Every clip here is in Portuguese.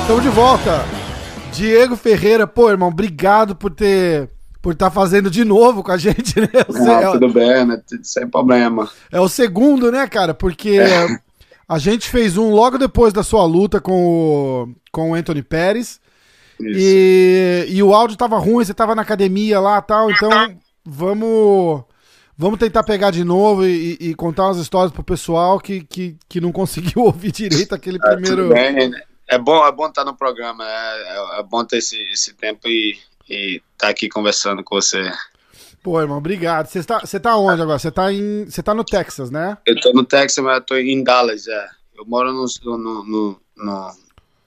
Estamos de volta. Diego Ferreira, pô, irmão, obrigado por ter por estar tá fazendo de novo com a gente, né? Não, tudo bem, né? Sem problema. É o segundo, né, cara? Porque é. a gente fez um logo depois da sua luta com o, com o Anthony Pérez. E, e o áudio tava ruim, você tava na academia lá tal, então vamos vamos tentar pegar de novo e, e, contar umas histórias pro pessoal que, que, que não conseguiu ouvir direito aquele é, primeiro. Bem, né? é bom, é bom estar no programa, é, é, é bom ter esse, esse tempo e, e tá aqui conversando com você. Pô, irmão, obrigado. Você tá, você tá onde agora? Você tá, em, você tá no Texas, né? Eu tô no Texas, mas eu tô em Dallas, é. Eu moro no, no, no, no,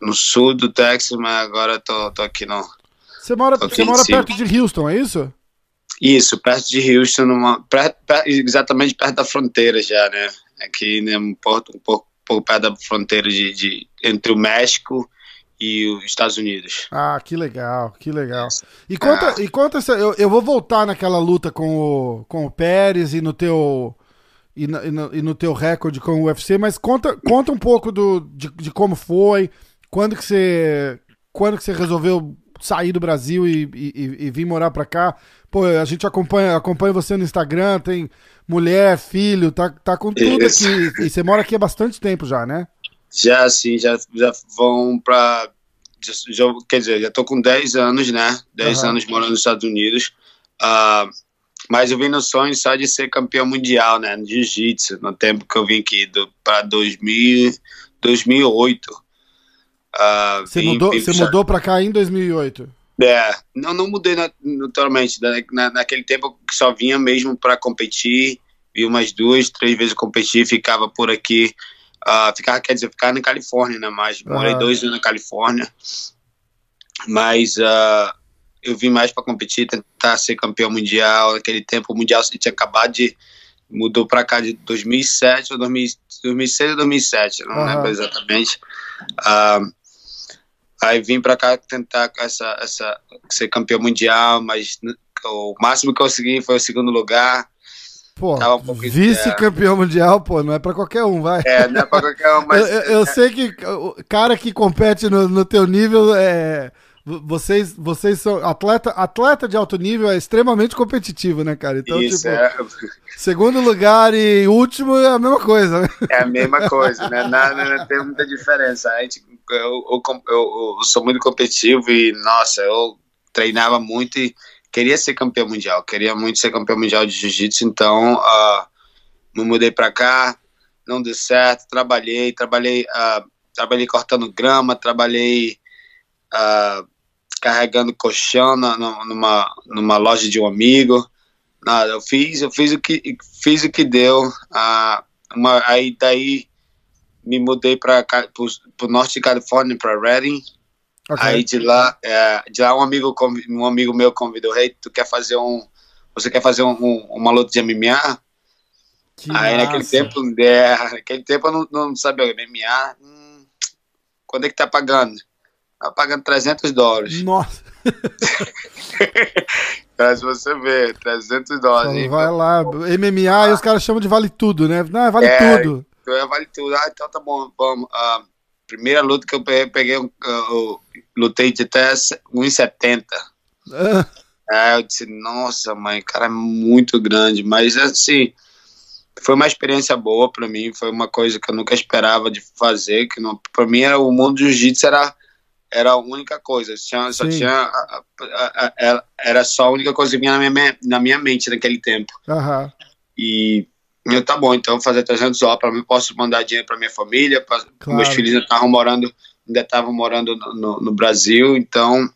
no sul do Texas, mas agora tô, tô aqui no. Você mora, você mora perto de Houston, é isso? Isso, perto de Houston, numa, perto, perto, exatamente perto da fronteira já, né? Aqui, né, um, pouco, um pouco, um pouco perto da fronteira de, de, entre o México e os Estados Unidos. Ah, que legal, que legal. E conta, ah. e conta eu, eu vou voltar naquela luta com o, com o Pérez e no teu e, no, e no, e no teu recorde com o UFC, mas conta, conta um pouco do, de, de como foi, quando que você quando que você resolveu sair do Brasil e, e, e vir morar pra cá? Pô, a gente acompanha, acompanha você no Instagram, tem mulher, filho, tá, tá com tudo Isso. aqui. E você mora aqui há bastante tempo já, né? Já, sim, já, já vão pra. Já, já, quer dizer, já tô com 10 anos, né? 10 uhum. anos morando nos Estados Unidos. Uh, mas eu vim no sonho só de ser campeão mundial, né? No jiu-jitsu, no tempo que eu vim aqui, do, pra 2000, 2008. Uh, você vim, mudou, vim, você mudou pra cá em 2008? É, não, não mudei naturalmente. Na, naquele tempo que só vinha mesmo para competir, vi umas duas, três vezes competir, ficava por aqui, uh, ficava, quer dizer, ficava na Califórnia, né? Mas morei dois anos na Califórnia, mas uh, eu vim mais para competir, tentar ser campeão mundial. Naquele tempo o mundial tinha acabado de mudou para cá de 2007 ou 2006 ou 2007, não lembro exatamente. Uh, Aí vim para cá tentar essa, essa, ser campeão mundial, mas o máximo que eu consegui foi o segundo lugar. Pô, um vice-campeão mundial, pô, não é pra qualquer um, vai. É, não é pra qualquer um, mas... eu, eu, sei que o cara que compete no, no teu nível é... Vocês, vocês são atleta, atleta de alto nível é extremamente competitivo, né, cara? Então, Isso, tipo, é. segundo lugar e último é a mesma coisa, né? É a mesma coisa, né? Não, não, não tem muita diferença. A gente, eu, eu, eu, eu, sou muito competitivo e, nossa, eu treinava muito e queria ser campeão mundial, queria muito ser campeão mundial de jiu-jitsu, então uh, me mudei para cá, não deu certo, trabalhei, trabalhei, uh, trabalhei cortando grama, trabalhei uh, carregando colchão na, numa, numa loja de um amigo. Nada, eu fiz, eu fiz o que fiz o que deu. Uh, uma, aí daí me mudei para o norte de Califórnia, para Redding. Okay. Aí de lá, é, de lá um amigo, um amigo meu convidou, hey, tu quer fazer um, você quer fazer um, um, uma luta de MMA? Que aí massa. naquele tempo, é, naquele tempo eu não, não sabia MMA. Hum, quando é que tá pagando? Tá pagando 300 dólares. Nossa! Pra você ver, 300 dólares. vai lá, MMA ah. e os caras chamam de vale tudo, né? Não, vale é, tudo. Então, vale tudo. Ah, então tá bom, vamos. A primeira luta que eu peguei, peguei eu, eu lutei de até 1,70. Ah. É, eu disse, nossa, mãe, cara é muito grande. Mas assim, foi uma experiência boa para mim, foi uma coisa que eu nunca esperava de fazer, que não, para mim era o mundo do jiu-jitsu era era a única coisa, tinha, só tinha a, a, a, era só a única coisa que vinha na minha, na minha mente naquele tempo. Uhum. E eu, tá bom, então fazer 300 dólares para mim, posso mandar dinheiro para minha família, pra, claro. meus filhos ainda estavam morando, ainda estavam morando no, no, no, Brasil, então...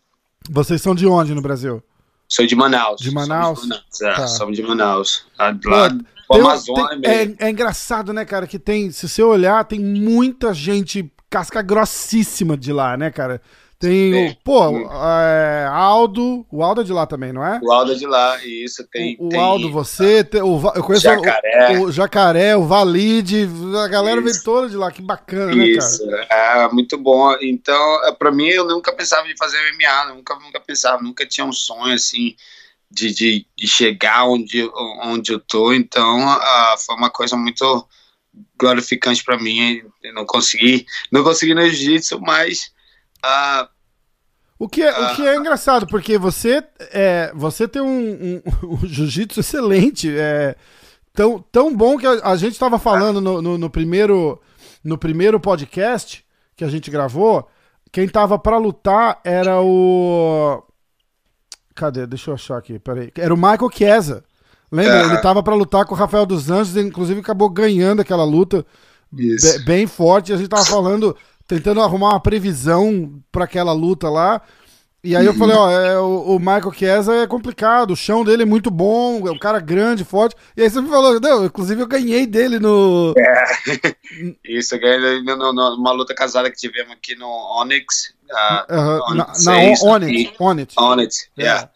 Vocês são de onde no Brasil? Sou de Manaus. De Manaus? Somos de Manaus, é, tá. somos de Manaus. Lá, Pô, Amazônia tem, é, é engraçado, né, cara, que tem, se você olhar, tem muita gente casca grossíssima de lá, né, cara? Tem, Tem. o, pô, Hum. é, Aldo, o Aldo é de lá também, não é? O Aldo é de lá, isso tem. o, o tem Aldo, você, tem, o, eu conheço o- Jacaré. O, Jacaré, o Valide, a galera vem Isso. toda de lá, que bacana, né, cara? Isso, é muito bom. Então, é, pra mim, eu nunca pensava em fazer MMA, nunca, nunca pensava, nunca tinha um sonho assim de, de, de chegar onde, onde eu tô. Então, ah, foi uma coisa muito glorificante pra mim. Eu não consegui, não consegui no jiu-jitsu, mas ah, O que, é, o que é engraçado, porque você, é, você tem um, um, um jiu-jitsu excelente, é, tão, tão bom que a, a gente estava falando no, no, no primeiro, no primeiro podcast que a gente gravou, quem tava pra lutar era o... Cadê? Deixa eu achar aqui, peraí. Era o Michael Chiesa. Lembra? Aham. Ele tava pra lutar com o Rafael dos Anjos, ele inclusive acabou ganhando aquela luta bem forte. A gente tava falando, tentando arrumar uma previsão pra aquela luta lá. E aí eu falei, ó, é, o, o Michael Chiesa é complicado, o chão dele é muito bom, é um cara grande, forte. E aí você me falou, não, inclusive eu ganhei dele no. Isso, eu ganhei numa luta casada que tivemos aqui no Onyx. ah, na, Onyx na seis, On- Onit, Onit. Onyx, É. yeah.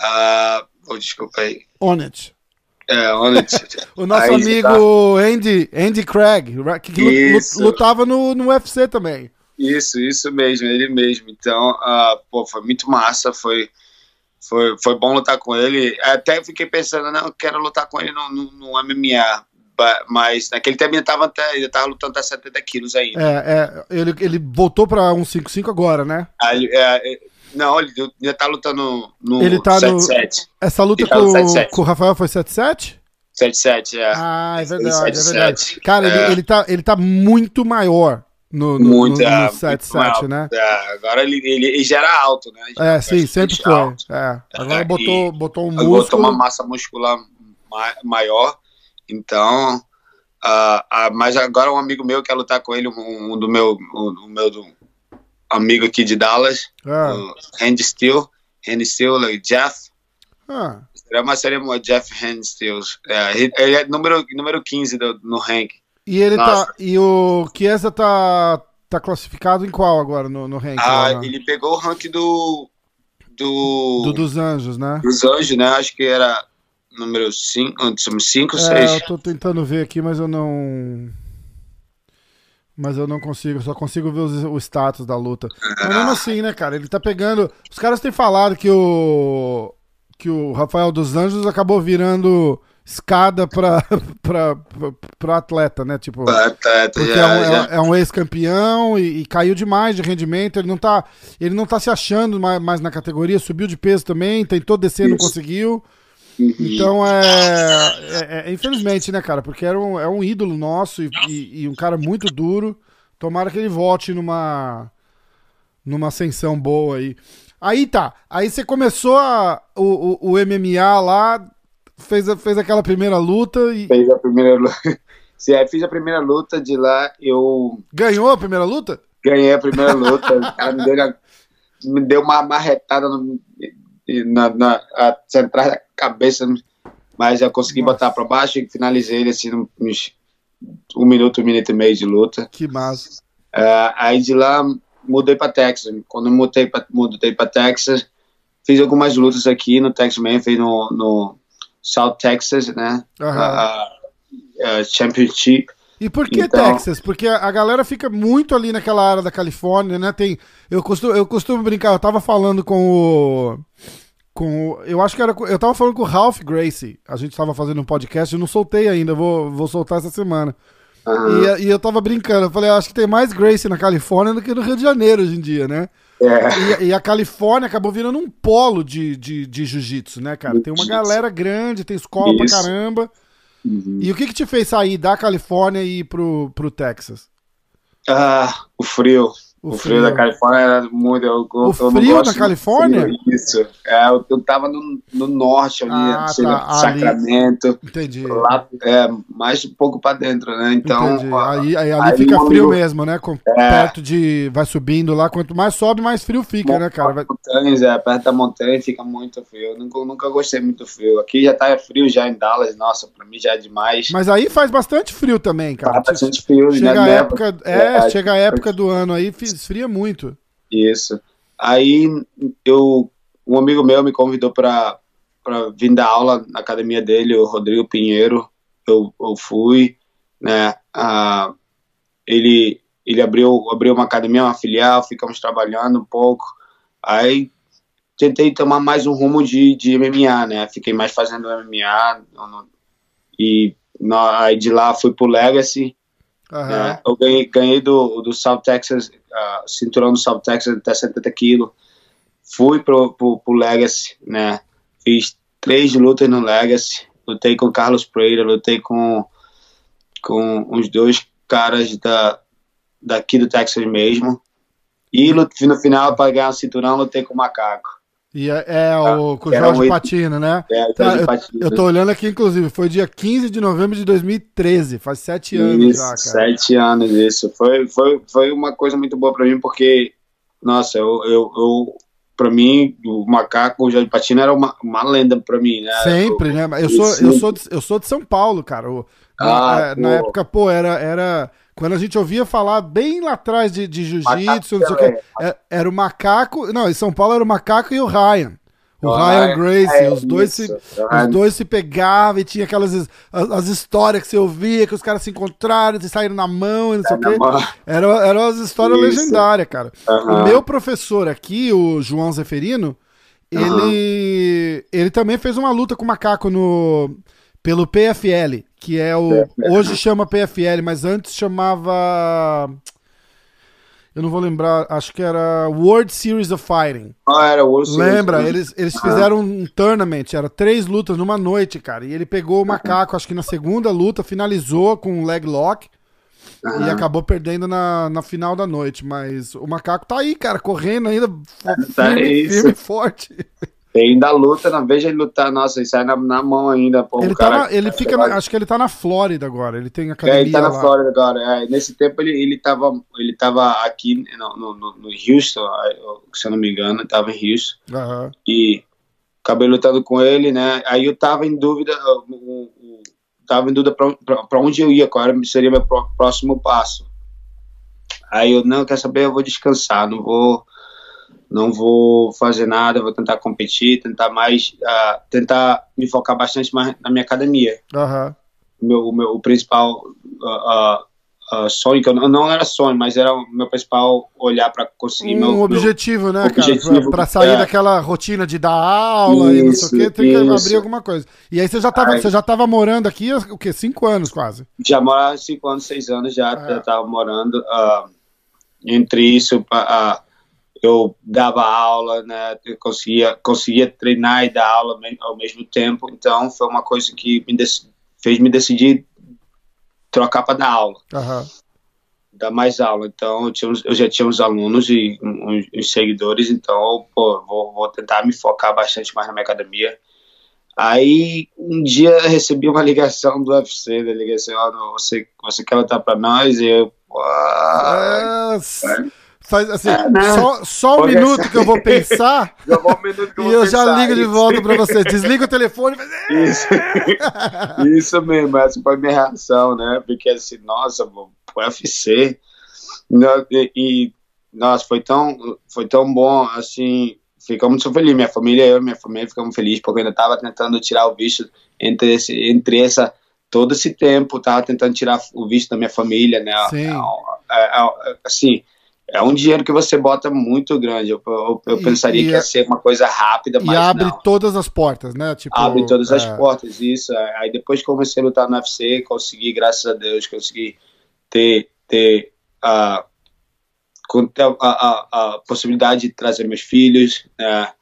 Ah, oh, desculpa aí. Onit. É, Onyx. O nosso Aí, amigo Andy, Andy Craig, que Isso. lutava no, no UFC também. Isso, isso mesmo, ele mesmo. Então, ah, pô, foi muito massa, foi, foi, foi bom lutar com ele. Até fiquei pensando, não, eu quero lutar com ele no, no, no MMA. Mas naquele tempo ele tava, até, ele tava lutando até 70 quilos ainda. É, é, ele, ele voltou pra 155 agora, né? Aí, é, não, ele ainda tá lutando no Ele tá no- 7-7. Essa luta Ele tá com, no 7-7. com o Rafael foi 7-7? 7-7, é. Ah, é verdade, é 7-7. verdade. Cara, ele, É. ele, tá, ele tá muito maior no, no, Muito, no, no é, muito 7-7, mal. né? É, agora ele, ele, ele já era alto, né? Já É, sim, sempre foi. alto. É. Agora É, botou, botou um Ele botou músculo. uma massa muscular ma- maior. Então, ah, ah, mas agora um amigo meu quer lutar com ele, um, um do meu, um, um meu do- amigo aqui de Dallas, Ah, o Randy Steele, Randy Steele, like Jeff, ah, seria uma série uma Jeff Randy Steele. É, ele é número, número 15 do- no rank. E ele Nossa. tá. E o Chiesa tá, tá classificado em qual agora no, no ranking? Ah, ele pegou o rank do, do, Do dos Anjos, né? dos Anjos, né? Acho que era número 5, 5, É, 6. eu tô tentando ver aqui, mas eu não. Mas eu não consigo, só consigo ver os- o status da luta. Mas mesmo assim, né, cara? Ele tá pegando. Os caras têm falado que o. Que o Rafael dos Anjos acabou virando escada pra, pra, pra, pra atleta, né? Tipo. Tá, tá, Porque já- é um, é- é um ex-campeão e, e caiu demais de rendimento. Ele não tá, ele não tá se achando mais, mais na categoria, subiu de peso também, tentou descer, não Isso. conseguiu. Uhum. Então é, é- é- Infelizmente, né, cara? Porque era um, é um ídolo nosso e, e- e um cara muito duro. Tomara que ele volte numa. numa ascensão boa aí. Aí tá. Aí você começou a, o, o, o MMA lá, fez, a- fez aquela primeira luta e. fez a primeira luta. Se aí fiz a primeira luta de lá, eu Ganhou a primeira luta? ganhei a primeira luta. O cara me deu, na- me deu uma marretada no, na, na a, central cabeça, mas eu consegui Nossa. botar pra baixo e finalizei ele assim, uns um minuto, um minuto e meio de luta. Que massa. Ah, aí de lá mudei para Texas. Quando eu mudei para mudei para Texas, fiz algumas lutas aqui no Texas mesmo, fiz no, no South Texas, né? Aham. Ah, ah, Championship. E por que Então- Texas? Porque a a galera fica muito ali naquela área da Califórnia, né? Tem, eu costumo, eu costumo brincar, eu tava falando com o com o, eu acho que era eu tava falando com o Ralph Gracie. A gente tava fazendo um podcast, eu não soltei ainda, vou, vou soltar essa semana. Aham. E, e eu tava brincando, eu falei, eu acho que tem mais Gracie na Califórnia do que no Rio de Janeiro hoje em dia, né? É. E, e a Califórnia acabou virando um polo de, de, de jiu-jitsu, né, cara? Tem uma galera grande, tem escola pra Isso. caramba. Uhum. E o que que te fez sair da Califórnia e ir pro, pro Texas? Ah, o frio. O O, frio. da Califórnia era muito. Eu, O eu frio da Califórnia? frio, Isso. É, eu, eu tava no, no norte ali, Ah, assim, tá, ali. Sacramento. Entendi. Lá, é, mais um pouco pra dentro, né? Então. Aí, aí ali aí fica frio amigo- mesmo, né? Com, É. Perto de. Vai subindo lá. Quanto mais sobe, mais frio fica, né, cara? Montanhas, é, perto da montanha fica muito frio. Nunca, nunca gostei muito frio. Aqui já tá frio já em Dallas, nossa, pra mim já é demais. Mas aí faz bastante frio também, cara. Tá bastante frio, Chega né? a época, é, É, chega a época do ano aí, esfria muito. Isso. Aí eu, um amigo meu me convidou para vir dar aula na academia dele, o Rodrigo Pinheiro. Eu, eu fui, né? Ah, ele ele abriu abriu uma academia, uma filial, ficamos trabalhando um pouco. Aí tentei tomar mais um rumo de, de MMA, né? Fiquei mais fazendo MMA e aí de lá fui pro Legacy. Uhum. Né? Eu ganhei, ganhei do, do South Texas, cinturão do South Texas até 70 quilos. Fui pro, pro, pro Legacy, né? Fiz três lutas no Legacy. Lutei com Carlos Pereira, lutei com, com os dois caras da, daqui do Texas mesmo. E no final, para ganhar o cinturão, lutei com o Macaco. E é, é o, com o Jorge. Patino, né? É, tá, Jorge eu, Patino. Eu tô olhando aqui, inclusive, foi dia 15 de novembro de 2013, faz sete anos isso, já, cara. Sete anos, isso. Foi, foi, foi uma coisa muito boa pra mim, porque, nossa, eu, eu, eu pra mim, o Macaco, o Jorge Patino era uma, uma lenda pra mim, né? Sempre, eu, né? Eu sou, eu, sou de, eu sou de São Paulo, cara. O, ah, na, na época, pô, era... era quando a gente ouvia falar bem lá atrás de, de jiu-jitsu, é, era o macaco. Não, em São Paulo era o macaco e o Ryan. O oh, Ryan Grace, é, os, dois se, os dois se pegavam e tinha aquelas as, as, histórias que você ouvia, que os caras se encontraram e saíram na mão e não sei o quê. Eram era as histórias legendárias, cara. Uhum. O meu professor aqui, o João Zeferino, ele, ele também fez uma luta com o macaco no, pelo PFL que é o. Hoje chama PFL, mas antes chamava. Eu não vou lembrar, acho que era World Series of Fighting. Ah, era World Series. Lembra? Eles, eles fizeram um tournament, era três lutas numa noite, cara. E ele pegou o macaco, acho que na segunda luta, finalizou com um leg lock. Uhum. E acabou perdendo na, na final da noite. Mas o macaco tá aí, cara, correndo ainda. Tá firme, firme e forte. Ele ainda luta, não veja ele lutar, nossa, ele sai na, na mão ainda. Pô, ele, tá na, ele fica, na, acho que ele tá na Flórida agora, ele tem academia É, ele tá na lá. Flórida agora, é, nesse tempo ele, ele, tava, ele tava aqui no, no, no Houston, se eu não me engano, ele tava em Houston, uhum. e acabei lutando com ele, né, aí eu tava em dúvida, eu, tava em dúvida pra, pra, pra, onde eu ia, qual seria meu próximo passo. Aí eu, não, quer saber, eu vou descansar, não vou não vou fazer nada, vou tentar competir, tentar mais, uh, tentar me focar bastante mais na minha academia. Uhum. Meu, meu, o principal uh, uh, sonho, que eu não, era sonho, mas era o meu principal olhar para conseguir um meu, objetivo, meu, né, objetivo, Para sair é. daquela rotina de dar aula isso, e não sei o quê, tem isso. que abrir alguma coisa. E aí você já estava você já tava morando aqui, o quê? Cinco anos quase? Já morava cinco anos, seis anos já, é. estava morando. entre isso, uh, eu dava aula, né, eu conseguia, conseguia treinar e dar aula ao mesmo tempo, então foi uma coisa que me fez me decidir trocar para dar aula. Uhum. Dar mais aula. Então eu, tinha, eu já tinha uns alunos e uns, uns seguidores, então pô, vou, vou tentar me focar bastante mais na minha academia. Aí um dia eu recebi uma ligação do UFC, da ligação, oh, você, você quer lutar para nós? E eu, Nossa. Faz assim, né? só, só um minuto que eu vou pensar eu vou um eu e eu já ligo de volta para você. Desliga o telefone e faz... Isso. Isso mesmo, essa foi a minha reação, né? Porque assim, nossa, o UFC. E, e, nossa, foi tão, foi tão bom, assim, ficamos muito felizes. Minha família, eu e minha família ficamos felizes, porque eu ainda estava tentando tirar o visto entre, esse, entre essa todo esse tempo, estava tentando tirar o visto da minha família, né? Sim. Assim, é um dinheiro que você bota muito grande. Eu, eu, eu e, pensaria e, que ia ser uma coisa rápida, mas. E abre não. todas as portas, né? Tipo, abre todas é... as portas, isso. Aí depois que comecei a lutar no UFC, consegui, graças a Deus, consegui ter, ter a, a, a, a possibilidade de trazer meus filhos, né?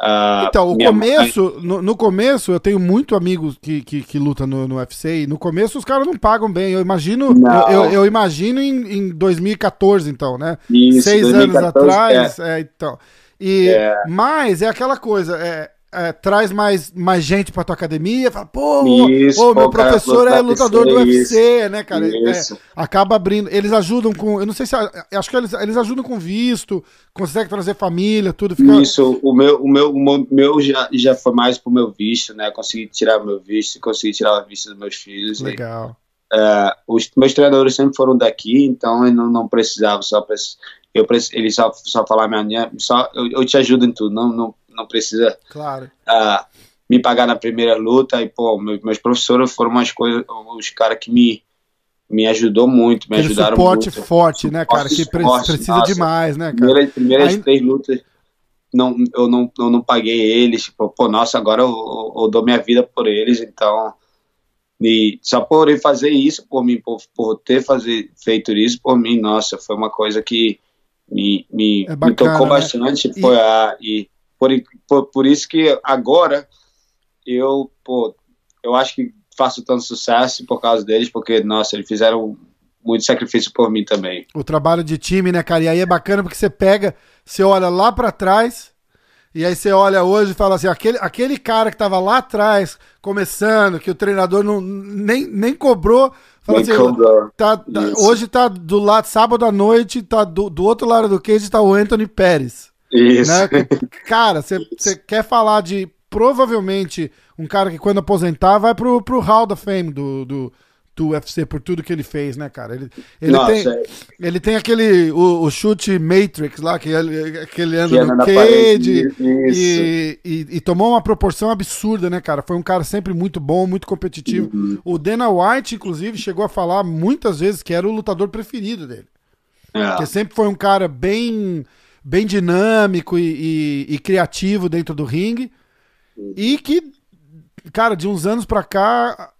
Uh, então, o começo, no, no, começo, eu tenho muito amigos que, que, que lutam no, no UFC e no começo os caras não pagam bem. Eu imagino, eu, eu, imagino em, em 2014, então, né? Isso, Seis 2014, anos atrás. É. É, então. E, é. Mas é aquela coisa, é, é, traz mais, mais gente pra tua academia, fala, pô, isso, pô meu professor é lutador do UFC, isso, né, cara? É, acaba abrindo. Eles ajudam com. Eu não sei se. Acho que eles, eles ajudam com visto, consegue trazer família, tudo. Fica... Isso, o meu, o meu, o meu já, já foi mais pro meu visto, né? Consegui tirar meu visto, consegui tirar o visto dos meus filhos. Legal. E, uh, os meus treinadores sempre foram daqui, então eu não, não precisava só. eu ele só, só falar minha, só, eu, eu, te ajudo em tudo, não, não, não precisa claro. Uh, me pagar na primeira luta, e pô, meus, meus professores foram umas coisas, os caras que me me ajudou muito, me Aquele ajudaram suporte muito. forte, né, cara? Que forte, precisa nossa, demais, né, cara? Primeira, primeiras Aí... três lutas, não, eu, não, eu não paguei eles. Tipo, pô, nossa, agora eu, eu, eu, dou minha vida por eles, então. E só por ele fazer isso por mim, por, por ter fazer, feito isso por mim, nossa, foi uma coisa que me, me, é bacana, me tocou né? bastante. E... Foi a, e por, por, por isso que agora eu, pô, eu acho que faço tanto sucesso por causa deles, porque, nossa, eles fizeram muito sacrifício por mim também. O trabalho de time, né, cara? E aí é bacana porque você pega, você olha lá para trás, e aí você olha hoje e fala assim: aquele, aquele cara que tava lá atrás, começando, que o treinador não, nem, nem cobrou. Fala nem assim, cobrou. Tá, tá, hoje tá do lado, sábado à noite, tá do, do outro lado do cage tá o Anthony Pérez. Isso. Né? Cara, você quer falar de provavelmente um cara que quando aposentar vai pro, pro Hall da Fame do, do, do UFC por tudo que ele fez, né, cara? Ele, ele, Nossa, tem, é... ele tem aquele, o, o, chute Matrix lá, que ele, que ele anda que no cage e, e, e, tomou uma proporção absurda, né, cara? Foi um cara sempre muito bom, muito competitivo. Uhum. O Dana White, inclusive, chegou a falar muitas vezes que era o lutador preferido dele. É. Que sempre foi um cara bem, bem dinâmico e, e, e criativo dentro do ringue. E que, cara, de uns anos pra cá,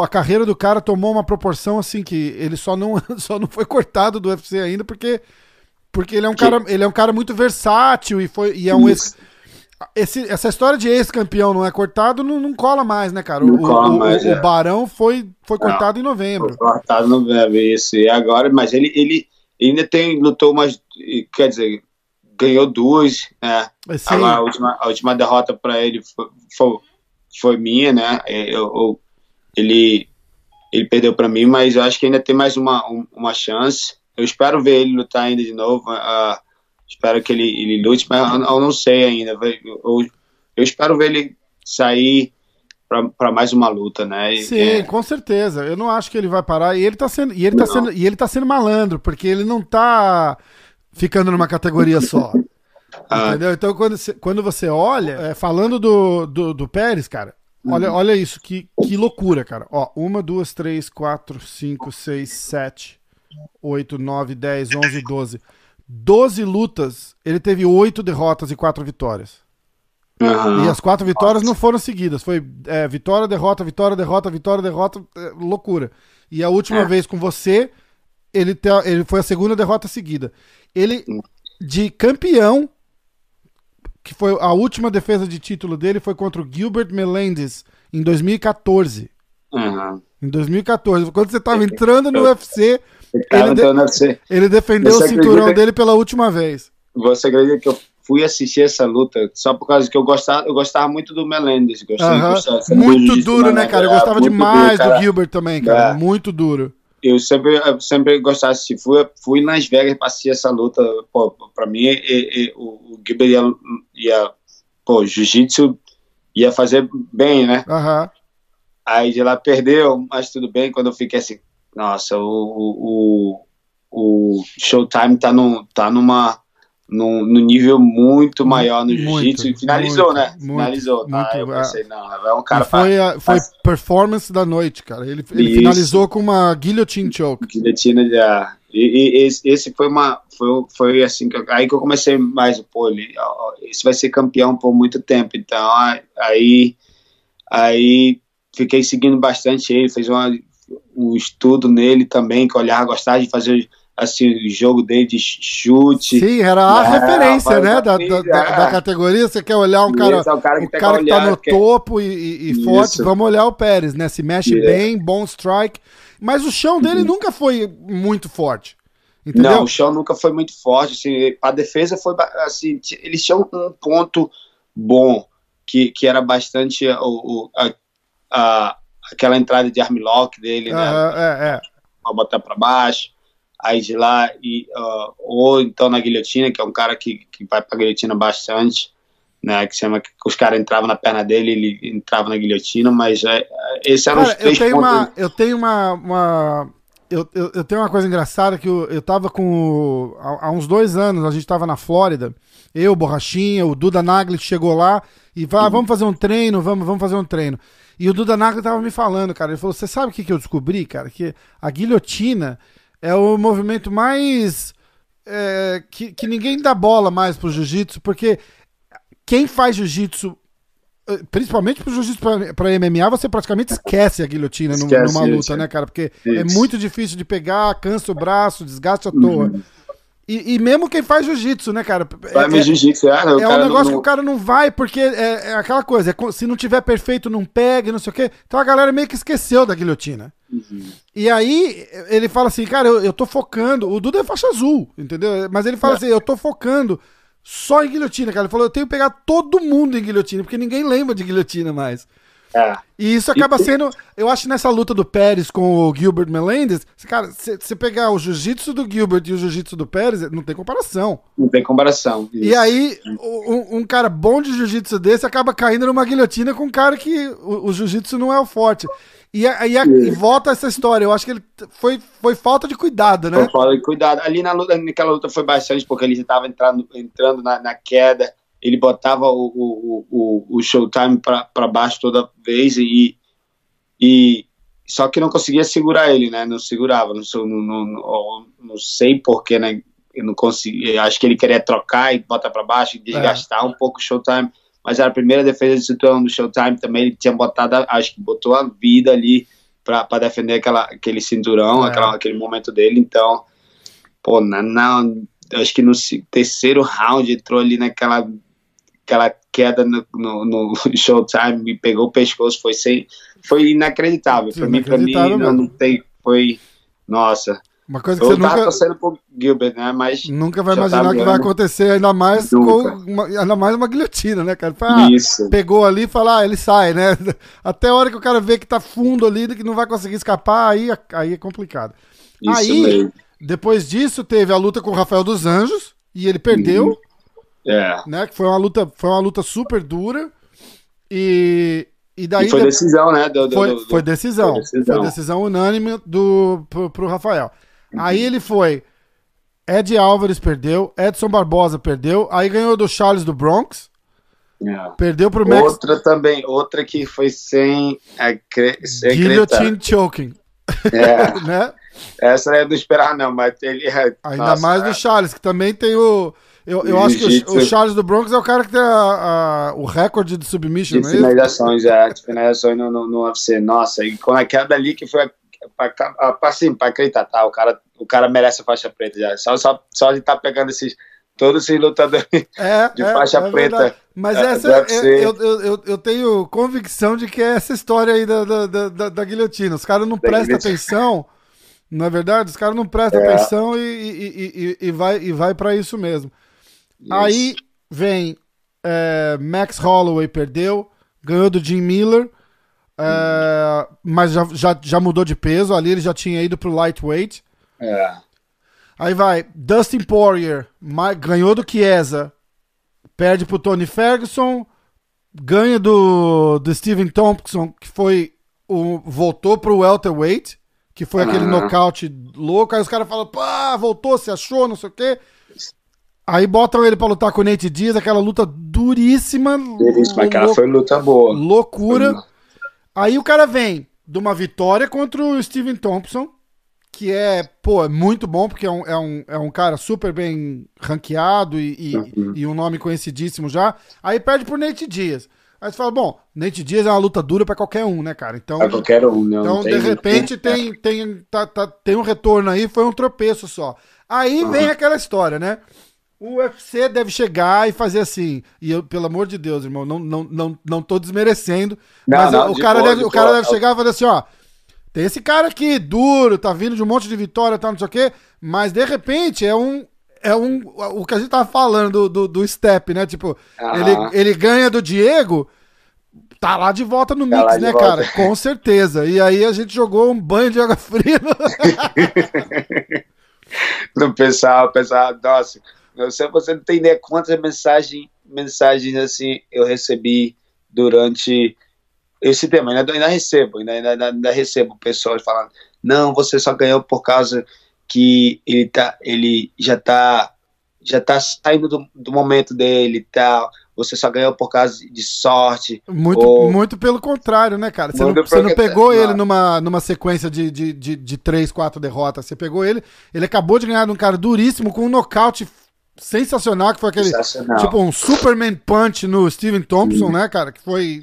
a carreira do cara tomou uma proporção assim que ele só não, só não foi cortado do UFC ainda porque porque ele é um cara ele é um cara muito versátil e foi e é um ex, esse, essa história de ex-campeão não é cortado não, não cola mais né cara? O, o, mais, o, é. o, Barão foi foi cortado não, em novembro. Foi cortado em novembro isso. E agora mas ele ele ainda tem lutou mais quer dizer ganhou duas, né? A, a, última, a última derrota para ele foi, foi, foi, minha, né? É, eu, eu, ele, ele perdeu para mim, mas eu acho que ainda tem mais uma, uma chance. Eu espero ver ele lutar ainda de novo. Uh, espero que ele, ele lute, mas eu, eu não sei ainda. Eu, eu espero ver ele sair para mais uma luta, né? Sim, é... com certeza. Eu não acho que ele vai parar. E ele tá sendo, e ele tá sendo, e ele tá sendo malandro, porque ele não tá ficando numa categoria só. Ah. Entendeu? Então, quando você, quando você olha, é, falando do, do, do, Pérez, cara, olha, uhum. olha isso, que, que loucura, cara. Ó, uma, duas, três, quatro, cinco, seis, sete, oito, nove, dez, onze, doze. Doze lutas, ele teve oito derrotas e quatro vitórias. Uhum. E as quatro vitórias não foram seguidas. Foi é, vitória, derrota, vitória, derrota, vitória, derrota, é, loucura. E a última é. vez com você, ele, te, ele foi a segunda derrota seguida. Ele, de campeão, que foi a última defesa de título dele, foi contra o Gilbert Melendez em 2014. Uhum. Em 2014. Quando você estava entrando no UFC, ele, de, UFC. ele defendeu você o cinturão dele pela última vez. Você acredita que eu fui assistir essa luta só por causa que eu gostava, eu gostava muito do Melendez. Uhum. Muito duro, né, cara? Eu gostava demais duro, do Gilbert também, cara. É. Muito duro eu sempre, eu sempre gostava de assistir. Fui, fui Las Vegas para assistir essa luta. Pô, pra mim, e, e, o, o Gilbert ia, ia pô, jiu-jitsu ia fazer bem, né? Uhum. Aí de lá perdeu, mas tudo bem. Quando eu fiquei assim, nossa, o, o, o Showtime tá, no, tá numa no, no nível muito maior no jiu-jitsu. Finalizou, muito, né? Muito, Finalizou. Tá? Muito, eu pensei, não, é um cara. foi, a, foi performance da noite, cara. Ele, ele finalizou com uma guillotine choke. Guilhotina já. E, e esse, esse, foi uma. Foi, foi assim que eu, aí que eu comecei mais, pô, ele, esse vai ser campeão por muito tempo. Então, aí. Aí fiquei seguindo bastante ele, fez uma, um estudo nele também, que olhar, gostava de fazer assim, o jogo dele de chute. Sim, era a é, referência, né, da, da, da, categoria. Você quer olhar um cara, Isso, é o cara que, o cara que tá no que... topo e, e forte, vamos olhar o Pérez, né? Se mexe bem, bom strike. Mas o chão dele uhum. nunca foi muito forte. Entendeu? Não, o chão nunca foi muito forte. Assim, a defesa foi assim, eles tinham um ponto bom que, que era bastante o, o a, a, aquela entrada de armlock dele, né? É, é. Pra botar para baixo aí de lá, e, uh, ou então na guilhotina, que é um cara que, que vai pra guilhotina bastante, né, que chama que os caras entravam na perna dele, ele entrava na guilhotina, mas é, esse era cara, os três eu tenho pontos. Uma, eu tenho uma, uma, eu, eu, eu, tenho uma coisa engraçada que eu, eu tava com. Há, há uns dois anos, a gente tava na Flórida. Eu, Borrachinha, o Duda Nagli chegou lá e falou: ah, vamos fazer um treino, vamos, vamos fazer um treino. E o Duda Nagli tava me falando, cara. Ele falou: Você sabe o que, que eu descobri, cara? Que a guilhotina é o movimento mais. É, que, que ninguém dá bola mais pro jiu-jitsu, porque quem faz jiu-jitsu eh, principalmente pro jiu-jitsu pra, MMA, você praticamente esquece a guilhotina esquece numa luta, isso. né, cara? Porque é isso. é muito difícil de pegar, cansa o braço, desgaste à toa. Uhum. E, e, mesmo quem faz jiu-jitsu, né, cara? Vai é, jiu-jitsu, é, é um negócio não... que o cara não vai, porque é, é, aquela coisa, é, se não tiver perfeito, não pega, não sei o quê. Então a galera meio que esqueceu da guilhotina. Uhum. E aí ele fala assim, cara, eu, eu tô focando. O Duda é faixa azul, entendeu? Mas ele fala é. assim, eu tô focando só em guilhotina, cara. Ele falou: eu tenho que pegar todo mundo em guilhotina, porque ninguém lembra de guilhotina mais. É. E isso acaba e, sendo. Eu acho nessa luta do Pérez com o Gilbert Melendez, cara, você pegar o jiu-jitsu do Gilbert e o jiu-jitsu do Pérez, não tem comparação. Não tem comparação. Isso. E aí, um, um, cara bom de jiu-jitsu desse acaba caindo numa guilhotina com um cara que o, o jiu-jitsu não é o forte. E, e, e, volta essa história. Eu acho que ele foi, foi falta de cuidado, né? Foi falta de cuidado. Ali na luta, naquela luta foi bastante, porque ele estava entrando, entrando na, na, queda, ele botava o, o, o, o showtime para baixo toda vez e, e só que não conseguia segurar ele, né? Não segurava, não, não, não, não sei porquê, né? Eu não conseguia, acho que ele queria trocar e botar para baixo e desgastar é. um pouco o showtime mas era a primeira defesa de cinturão do Showtime também, ele tinha botado, acho que botou a vida ali para defender aquela, aquele cinturão, é. aquela, aquele momento dele, então, pô, na, na, acho que no terceiro round entrou ali naquela aquela queda no, no, no Showtime e pegou o pescoço, foi sem, foi inacreditável, para mim, para mim não, não tem, foi, nossa, uma coisa que eu você nunca. torcendo pro Gilbert, né? Mas. Nunca vai imaginar tá que vai acontecer, ainda mais uma, ainda mais uma guilhotina, né, cara? Ah, Isso. Pegou ali e fala, ah, ele sai, né? Até a hora que o cara vê que tá fundo ali, que não vai conseguir escapar, aí, aí é complicado. Isso aí, mesmo. depois disso, teve a luta com o Rafael dos Anjos, e ele perdeu. Uhum. É. Né? Que foi uma luta, foi uma luta super dura. E, e daí. E foi decisão, né? Do, do, foi, do, foi, decisão, foi, decisão, foi decisão. unânime do, pro, pro Rafael. Aí ele foi. Ed Álvares perdeu, Edson Barbosa perdeu, aí ganhou do Charles do Bronx. É. Perdeu pro Max. Outra também, outra que foi sem, acre... sem Guillotine choking. É. né? Essa é do esperar, não, mas ele é. Ainda Nossa, mais do Charles, que também tem o. Eu, eu acho que o, o, Charles do Bronx é o cara que tem a, a, o recorde de submission, de finalizações, é, de finalizações no, no, no UFC. Nossa, e com aquela ali que foi pra, assim, pra acreditar, tá? O cara, o cara merece a faixa preta já. Só, só, só de estar tá pegando esses, todos esses lutadores é, de é, faixa é preta. Mas é, essa, eu, eu, eu, eu, tenho convicção de que é essa história aí da, da, da, da guilhotina. Os caras não prestam atenção, não é verdade? Os caras não prestam é. atenção e, e, e, e, vai, e vai para isso mesmo. Isso. Aí vem é, Max Holloway perdeu, ganhou do Jim Miller. É, mas já, já, já mudou de peso. Ali ele já tinha ido pro lightweight. É. Aí vai, Dustin Poirier ganhou do Chiesa, perde pro Tony Ferguson, ganha do, do Steven Thompson, que foi o, voltou pro welterweight, que foi uhum. aquele nocaute louco. Aí os caras falam, pá, voltou, se achou, não sei o quê. Aí botam ele pra lutar com o Nate Diaz, aquela luta duríssima. Duríssima, aquela foi luta boa. Loucura. Foi Aí o cara vem de uma vitória contra o Steven Thompson, que é, pô, é muito bom, porque é um, é um, é um cara super bem ranqueado e, e, uhum. e um nome conhecidíssimo já. Aí perde pro Nate Diaz. Aí você fala, bom, Nate Diaz é uma luta dura para qualquer um, né, cara? Então, pra qualquer um, não. Então, tem, de repente, tem, tem, tá, tá, tem um retorno aí, foi um tropeço só. Aí uhum. vem aquela história, né? O UFC deve chegar e fazer assim. E eu, pelo amor de Deus, irmão, não, não, não, não tô desmerecendo. Não, mas não, o, cara boa, deve, o cara deve chegar e fazer assim, ó. Tem esse cara aqui, duro, tá vindo de um monte de vitória, tá, não sei o quê, mas de repente é um. É um. O que a gente tava falando do, do, do step, né? Tipo, ele, ele ganha do Diego, tá lá de volta no tá mix, né, volta. cara? Com certeza. E aí a gente jogou um banho de água fria. No, no pessoal, pessoal, nossa você, você não tem ideia quantas mensagens, mensagens assim eu recebi durante esse tema. Ainda, ainda recebo, ainda, ainda, ainda recebo pessoas falando: não, você só ganhou por causa que ele, tá, ele já tá já tá saindo do, do momento dele e tal. Você só ganhou por causa de sorte. Muito, ou... muito pelo contrário, né, cara? Você não, você não pegou ele numa, numa sequência de, de, de, de três, quatro derrotas. Você pegou ele, ele acabou de ganhar de um cara duríssimo com um nocaute sensacional, que foi aquele. Tipo um Superman Punch no Steven Thompson, hum. né, cara? Que foi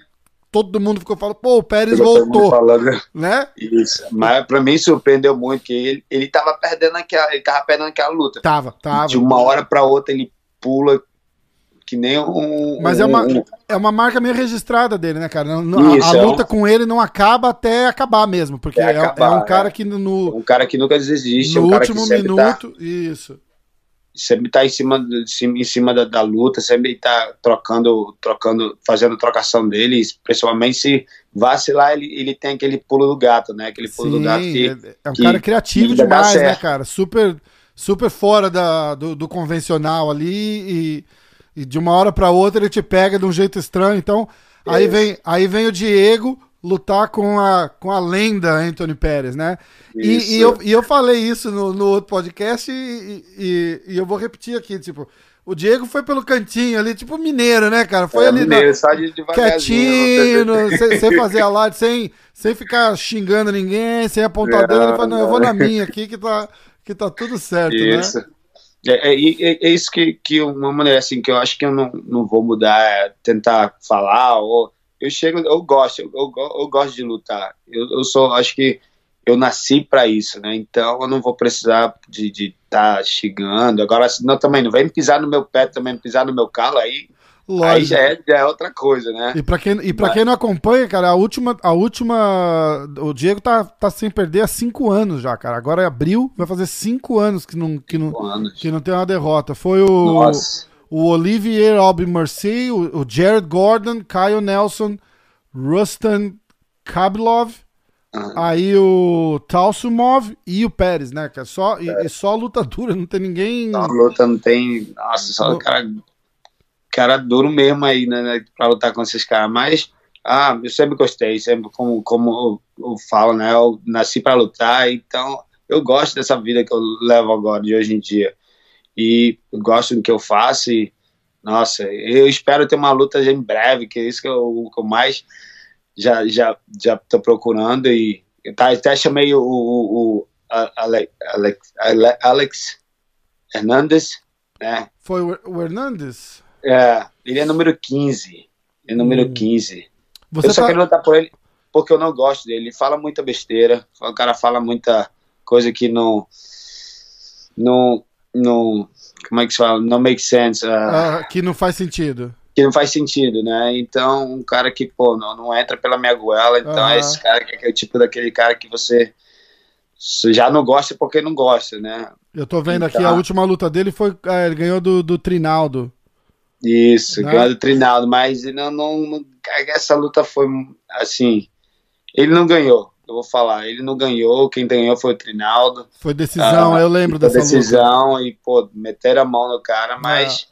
todo mundo ficou falando, pô, o Pérez voltou. Falando, né? Isso. Mas pra mim surpreendeu muito que ele, ele tava perdendo aquela, ele tava perdendo aquela luta. Tava, tava. De uma hora pra outra ele pula que nem um. Mas é, uma, é uma marca meio registrada dele, né, cara? Não, Isso, a, a é luta um... com ele não acaba até acabar mesmo, porque é, acabar, é um cara é. que no. Um cara que nunca desiste, no um último tá minuto, tá... isso sempre tá em cima, em cima da, da, luta, sempre tá trocando, trocando, fazendo trocação dele, principalmente se vacilar, ele, ele tem aquele pulo do gato, né? Aquele pulo Sim, do gato que. É um que, cara criativo demais, né, cara? Super, super fora da, do, do convencional ali e, e, de uma hora para outra ele te pega de um jeito estranho. Então, aí vem, aí vem o Diego lutar com a, com a lenda Anthony Pérez, né? E, e, eu, e eu falei isso no, no outro podcast e, e, e, eu vou repetir aqui, tipo, o Diego foi pelo cantinho ali, tipo mineiro, né, cara? Foi é, ali mineiro, na, quietinho, sem, sem, fazer a live, sem, sem ficar xingando ninguém, sem apontar dedo, ele falou, não, eu vou na minha aqui que tá, que tá tudo certo, né? isso. né? É, é, é, é, isso que, que uma maneira assim que eu acho que eu não, não vou mudar, é tentar falar ou eu chego, eu gosto, eu, eu, eu gosto de lutar. Eu, eu sou, acho que eu nasci para isso, né? Então eu não vou precisar de estar tá xingando. Agora, não, também não vem pisar no meu pé, também pisar no meu calo, aí, aí já, é, já é outra coisa, né? E para quem, e pra quem não acompanha, cara, a última, a última. O Diego tá, tá sem perder há cinco anos já, cara. Agora é abril, vai fazer cinco anos que não, que não, que não tem uma derrota. Foi o. Nossa o Olivier Aubin-Mercier, o, o, Jared Gordon, Kyle Nelson, Rustan Kabilov, uhum. aí o Talsumov e o Pérez, né? Que é só, e, e, só luta dura, não tem ninguém. Só luta não tem. Nossa, só o cara, cara duro mesmo aí, né, né? Pra lutar com esses caras. Mas, ah, eu sempre gostei, sempre como, como eu, eu falo, né? Eu nasci para lutar, então eu gosto dessa vida que eu levo agora, de hoje em dia e gosto do que eu faço e nossa, eu espero ter uma luta em breve, que é isso que eu, que eu mais já já já tô procurando e tá, até chamei o, o, o Alex, Alex, Alex Hernandes, né? Foi o Hernandes? É, ele é número 15. Ele é número hum. 15. Você eu só tá... quero lutar por ele porque eu não gosto dele. Ele fala muita besteira. O cara fala muita coisa que não. Não, não como é que se fala? Não make sense. Uh, que não faz sentido. Que não faz sentido, né? Então, um cara que, pô, não, não entra pela minha goela, então é esse cara que é o tipo daquele cara que você, você já não gosta porque não gosta, né? Eu tô vendo então, aqui, a última luta dele foi. É, ele ganhou do, do Trinaldo. Isso, né? ganhou do Trinaldo, mas não, não, não, essa luta foi assim. Ele não ganhou eu vou falar, ele não ganhou, quem ganhou foi o Trinaldo. Foi decisão, ah, eu lembro dessa decisão luta. e, pô, meteram a mão no cara, mas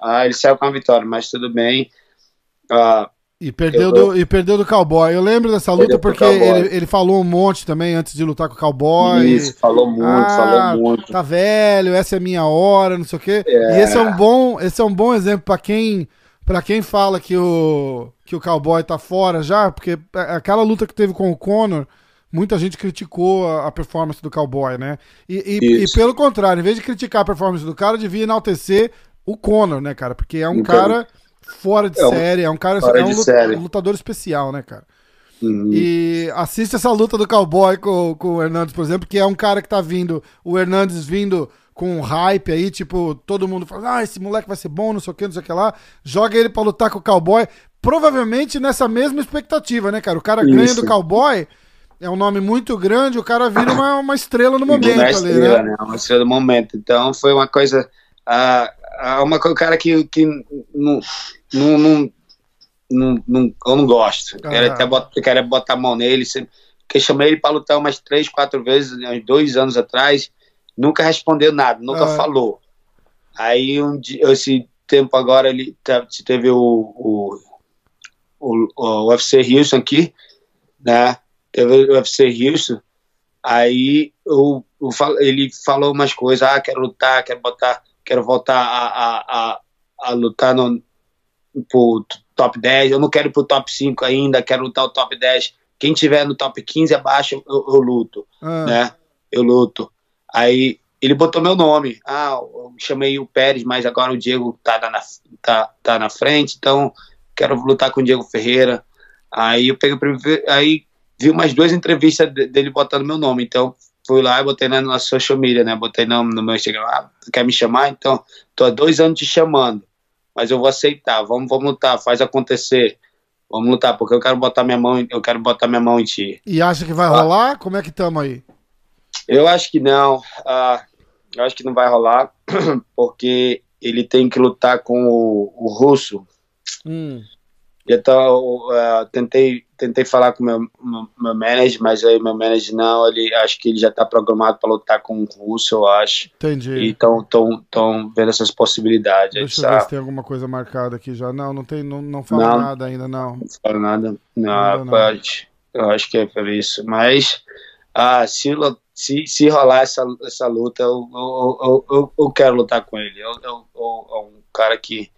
ah. ah, ele saiu com a vitória, mas tudo bem. Ah, e perdeu, do, e perdeu do Cowboy. Eu lembro dessa luta porque ele, ele, falou um monte também antes de lutar com o Cowboy. Isso, falou muito, ah, falou muito. Tá velho, essa é a minha hora, não sei o quê. É. E esse é um bom, esse é um bom exemplo para quem para quem fala que o, que o cowboy tá fora já, porque aquela luta que teve com o Conor, muita gente criticou a, a performance do cowboy, né? E, e, e, pelo contrário, em vez de criticar a performance do cara, devia enaltecer o Conor, né, cara? Porque é um então, cara fora de é um, série, é um cara é um, lutador especial, né, cara? Uhum. E assiste essa luta do cowboy com, com o Hernandes, por exemplo, que é um cara que tá vindo, o Hernandes vindo com um hype aí, tipo, todo mundo fala, ah, esse moleque vai ser bom, não sei o que, não sei o que lá. Joga ele pra lutar com o cowboy. Provavelmente nessa mesma expectativa, né, cara? O cara Isso. ganha do cowboy, é um nome muito grande, o cara vira uma, uma estrela no momento uma estrela, ali, né? né? Uma estrela do momento. Então foi uma coisa. Uh, uma coisa, cara que, que não, não, não, não, não, eu não gosto. Ah. Quero até botar, quero botar a mão nele. Porque chamei ele para lutar umas três, quatro vezes, uns dois anos atrás nunca respondeu nada, nunca ah. falou. Aí um dia, esse tempo agora ele teve o, o, o, o UFC Houston aqui, né? Teve o UFC Houston. Aí eu, eu, ele falou umas coisas, ah, quero lutar, quero botar, quero voltar a, a, a, a lutar no pro top 10, eu não quero ir pro top 5 ainda, quero lutar o top 10. Quem tiver no top 15 abaixo, eu, eu luto, ah. né? Eu luto. Aí ele botou meu nome. Ah, eu chamei o Pérez, mas agora o Diego tá na, tá, tá na frente, então quero lutar com o Diego Ferreira. Aí eu peguei, aí vi umas duas entrevistas dele botando meu nome, então fui lá e botei na, na social media, né? Botei no, no meu Instagram, ah, quer me chamar? Então, tô há dois anos te chamando, mas eu vou aceitar, vamos, vamos lutar, faz acontecer. Vamos lutar, porque eu quero botar minha mão, eu quero botar minha mão em ti. E acha que vai ah. rolar? Como é que tamo aí? Eu acho que não. Uh, eu acho que não vai rolar, porque ele tem que lutar com o, o russo. Hum. Então, uh, tentei, tentei falar com meu, meu, meu manager, mas aí meu manager não, ele acho que ele já está programado para lutar com o russo, eu acho. Entendi. Então, estão vendo essas possibilidades. Deixa eu ver se tem alguma coisa marcada aqui já. Não, não tem, não, não fala não, nada ainda, não. Não fala nada. Não, não, pode. Eu acho que é por isso. Mas, ah, se, se, se rolar essa, essa luta, eu, eu, eu, eu, quero lutar com ele. Eu, eu, eu, é um cara que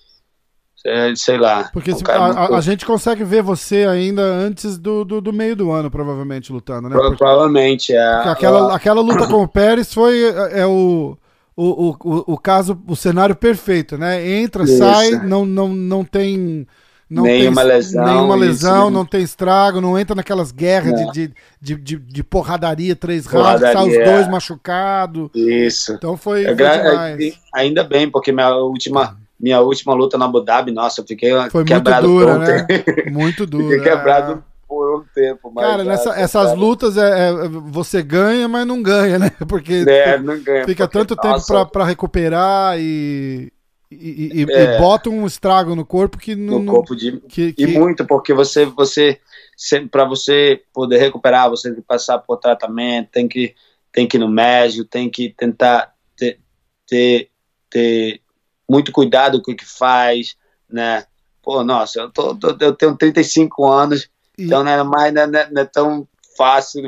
é, sei lá. Porque se, a, muito... a, gente consegue ver você ainda antes do, do, do, meio do ano, provavelmente, lutando, né? Porque, provavelmente, é. Aquela, aquela luta com o Pérez foi é, é o, o, o, o caso, o cenário perfeito, né? Entra, Isso. sai, não, não, não tem. Não nenhuma tem, lesão. Nenhuma lesão, isso, não tem estrago, não entra naquelas guerras de, de, de, de, porradaria, três rounds, os dois é. machucados. Isso. Então foi, foi demais. Ainda bem, porque minha última minha última luta na Abu Dhabi, nossa, eu fiquei Foi quebrado muito dura, né? Muito duro. fiquei quebrado é. por um tempo. Mas Cara, nessa, essas lutas é, é, você ganha, mas não ganha, né? Porque é, ganha, fica porque, tanto nossa, tempo para recuperar e, e, e, é. e, bota um estrago no corpo que não. No corpo de, que, que... E muito, porque você, você para você poder recuperar, você tem que passar por tratamento, tem que, tem que ir no médico, tem que tentar ter, ter, ter muito cuidado com o que faz, né? Pô, nossa, eu, tô, tô eu tenho 35 anos, e... então não é, mais, não, é, não é tão fácil.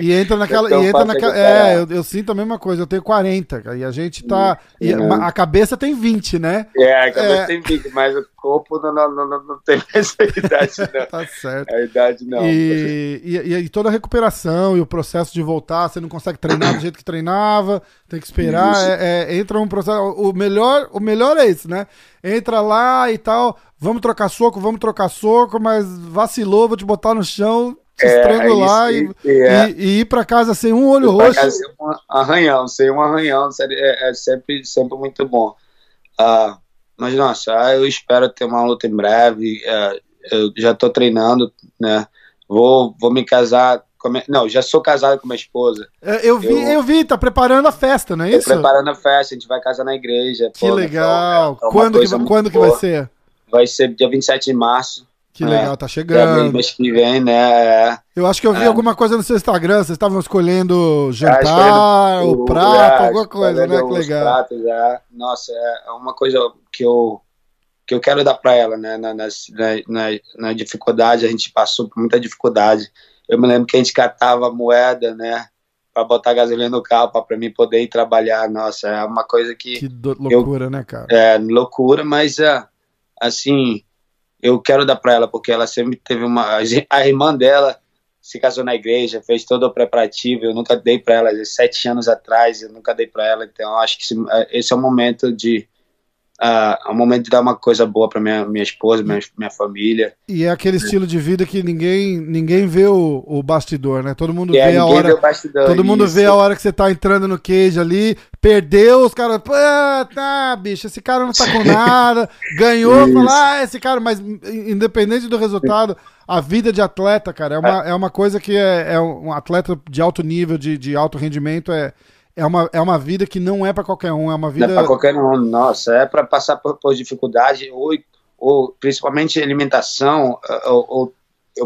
E entra naquela. É, e entra naquela é, eu, eu, sinto a mesma coisa, eu tenho 40, cara, e a gente tá. E uhum. a cabeça tem 20, né? É, a cabeça é... tem 20, mas o corpo não, não, não, não tem essa idade, não. tá certo. A idade não. E, e, e, toda a recuperação e o processo de voltar, você não consegue treinar do jeito que treinava, tem que esperar. É, é, entra um processo. O melhor, o melhor é isso, né? Entra lá e tal. Vamos trocar soco, vamos trocar soco, mas vacilou, vou te botar no chão, se é, estrangular e, é. e, e, ir para casa sem um olho roxo. Sem um arranhão, sem um arranhão é, é sempre, sempre muito bom. Uh, mas, nossa, eu espero ter uma luta em breve. Uh, eu já estou treinando, né? Vou, vou me casar. Minha, não, já sou casado com minha esposa. É, eu vi, eu, eu, vi, tá preparando a festa, não é isso? preparando a festa, a gente vai casar na igreja. Que pô, legal. Então, quando que, quando que vai ser? Vai ser dia 27 de março. Que legal, é, tá chegando. Mês que vem, né? É. Eu acho que eu vi é. alguma coisa no seu Instagram, vocês estavam escolhendo jantar, o, o prato, alguma coisa, né? Que legal. Pratos, é. Nossa, é uma coisa que eu, que eu quero dar pra ela, né? Na, na, na, na dificuldade, a gente passou por muita dificuldade. Eu me lembro que a gente catava moeda, né? Pra botar gasolina no carro, pra, pra mim poder ir trabalhar. Nossa, é uma coisa que. Que loucura, eu, né, cara? É, loucura, mas, é, assim eu quero dar para ela, porque ela sempre teve uma. A irmã dela se casou na igreja, fez todo o preparativo. Eu nunca dei para ela, sete anos atrás, eu nunca dei para ela. Então, acho que esse é o momento de uh, é o momento de dar uma coisa boa para minha, minha esposa, minha, minha família. E é aquele estilo de vida que ninguém ninguém vê o, o bastidor, né? Todo mundo é, vê a hora. Vê bastidor, todo mundo isso. vê a hora que você tá entrando no cage ali, perdeu, os caras, pô, tá, bicho, esse cara não tá com nada, ganhou, fala, ah, esse cara, mas independente do resultado, a vida de atleta, cara, é uma, é. é uma coisa que é, é um atleta de alto nível, de, de alto rendimento, é, é uma, é uma vida que não é para qualquer um, é uma vida. Não é para qualquer um, nossa, é para passar por, por, dificuldade, ou, ou principalmente alimentação, ou, ou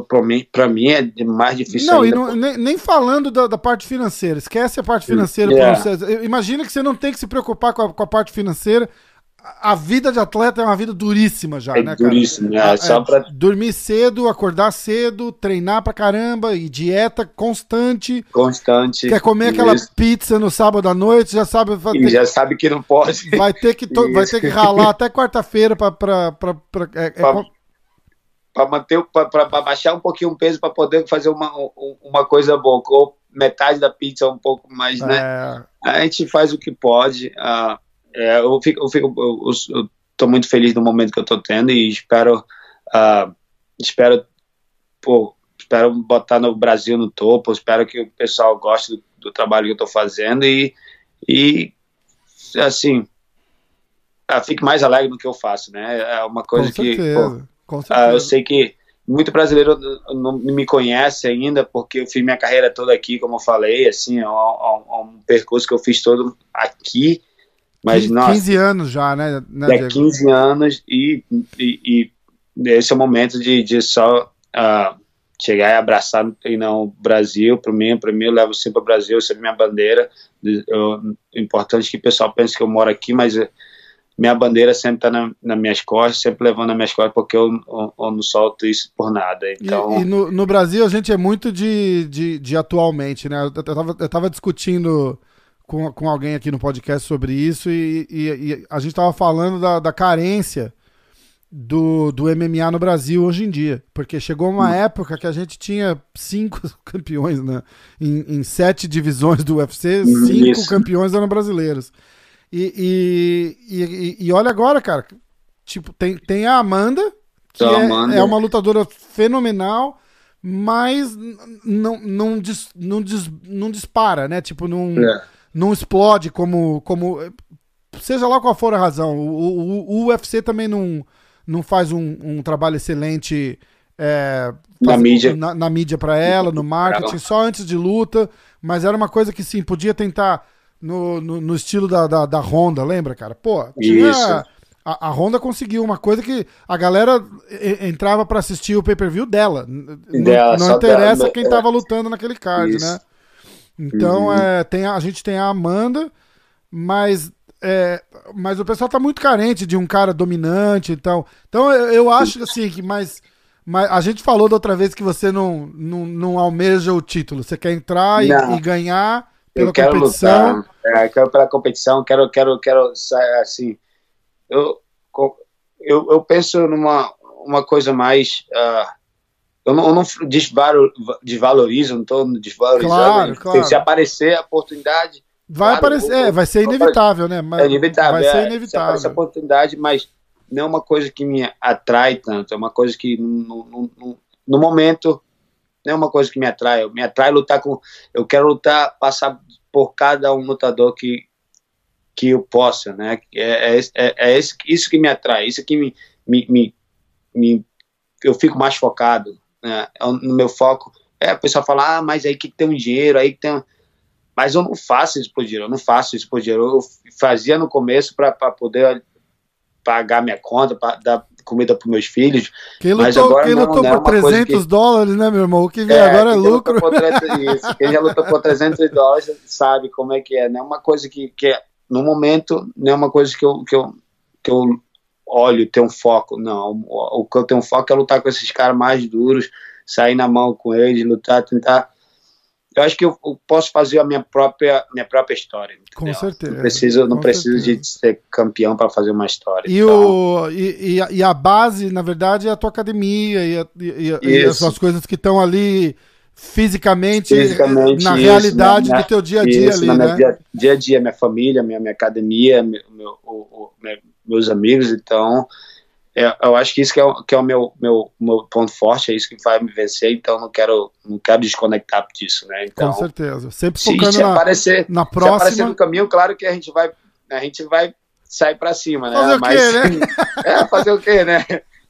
para mim, mim é mais difícil. Não, ainda, e não, nem, nem, falando da, da, parte financeira, esquece a parte financeira. Yeah. Imagina que você não tem que se preocupar com a, com a parte financeira. A vida de atleta é uma vida duríssima já, é né, duríssimo, cara? É, só pra... Dormir cedo, acordar cedo, treinar pra caramba e dieta constante. Constante. Quer comer aquela isso. pizza no sábado à noite, já sabe. E já que... sabe que não pode. Vai ter que, to... vai ter que ralar até quarta-feira pra. pra, pra, pra, é, pra... É... Para manter, para baixar um pouquinho o peso, para poder fazer uma, uma coisa boa. Ou metade da pizza, um pouco mais, né? É... A gente faz o que pode. Uh, é, eu fico, eu fico, eu, eu, tô muito feliz no momento que eu tô tendo e espero, uh, espero, pô, espero botar no Brasil no topo, espero que o pessoal goste do, do trabalho que eu tô fazendo e, e assim, uh, fique mais alegre no que eu faço, né? É uma coisa Com que, certeza. Pô, uh, eu sei que muito brasileiro não me conhece ainda, porque eu fiz minha carreira toda aqui, como eu falei, assim, é um, é um percurso que eu fiz todo aqui, mas, 15, nossa, 15 anos já, né? né é 15 anos e, e, e, esse é o momento de, de só uh, chegar e abraçar e não, o Brasil. Para mim, para mim, eu levo sempre o Brasil, sempre minha bandeira. Eu, é importante que o pessoal pense que eu moro aqui, mas minha bandeira sempre está na, nas minhas costas, sempre levando nas minhas costas, porque eu, eu, eu não solto isso por nada. Então... E, e no, no, Brasil a gente é muito de, de, de atualmente, né? Eu, eu, tava, eu tava discutindo com, com alguém aqui no podcast sobre isso e, e, e a gente estava falando da, da carência do, do MMA no Brasil hoje em dia. Porque chegou uma hum. época que a gente tinha cinco campeões, né? Em, em sete divisões do UFC, hum, cinco Isso. campeões eram brasileiros. E, e, e, e, olha agora, cara. Tipo, tem, tem a Amanda, que é, Amanda. é, uma lutadora fenomenal, mas não, não, dis, não, dis, não dispara, né? Tipo, não. É não explode como. como seja lá qual for a razão. O, o, o UFC também não, não faz um, um trabalho excelente é, na mídia, na, na mídia para ela, no marketing, só antes de luta. Mas era uma coisa que sim, podia tentar no, no, no estilo da, da, da, Honda, lembra, cara? Pô, tinha. Isso. A, a Honda conseguiu uma coisa que a galera entrava para assistir o pay-per-view dela. dela. Não, não interessa dela, quem tava lutando naquele card, Isso. né? Então, uhum. é, tem a, a, gente tem a Amanda, mas, é, mas o pessoal tá muito carente de um cara dominante. Então, então eu, eu acho assim que mais. Mas a gente falou da outra vez que você não, não, não almeja o título. Você quer entrar e, e ganhar pela eu quero competição. Lutar. É, quero pela competição, quero, quero, quero assim. Eu, eu, eu penso numa uma coisa mais. Uh, eu não, eu não desvalorizo, não estou desvalorizando. Claro, claro. Se aparecer a oportunidade. Vai claro, aparecer, vou, é, vai ser inevitável, né? Mas é inevitável, vai é, ser inevitável. Se aparecer a oportunidade, mas não é uma coisa que me atrai tanto, é uma coisa que no, no, no, no momento não é uma coisa que me atrai. Me atrai lutar com. Eu quero lutar, passar por cada um lutador que, que eu possa, né? É, é, é, é isso que me atrai, isso que me, me, me, me eu fico mais focado né, é no meu foco. É, o pessoal fala, ah, mas aí que tem um dinheiro, aí que tem. Mas eu não faço isso por dinheiro, eu não faço isso por dinheiro. Eu fazia no começo para poder pagar minha conta, para dar comida para meus filhos. Quem lutou, mas agora quem não, lutou não é por 300 que... dólares, né, meu irmão? O que vem é, agora é lucro. 300, isso. Quem já lutou por 300 dólares sabe como é que é. Não é uma coisa que, que no momento, não é uma coisa que eu, que eu, que eu olho, ter um foco. Não, o, o que eu tenho foco é lutar com esses caras mais duros, sair na mão com eles, lutar, tentar. Eu acho que eu, eu posso fazer a minha própria, minha própria história. Entendeu? Com certeza. Não preciso, não preciso de ser campeão para fazer uma história. E, então... o, e, e, a, base, na verdade, é a tua academia e, a, e, e as coisas que estão ali fisicamente, fisicamente na isso, realidade minha, do teu dia a dia isso, ali, né? Dia, dia, a dia, minha família, minha, minha academia, meu, meu, o, o, meus amigos, então é, eu acho que isso que é, o, que é o meu, meu, meu ponto forte, é isso que vai me vencer, então não quero, não quero desconectar disso, né? Então, Com certeza. Sempre focando se, se na, aparecer, na próxima. Se aparecer no caminho, claro que a gente vai, a gente vai sair para cima, né? Fazer o Mas, quê, né? é, fazer o quê, né?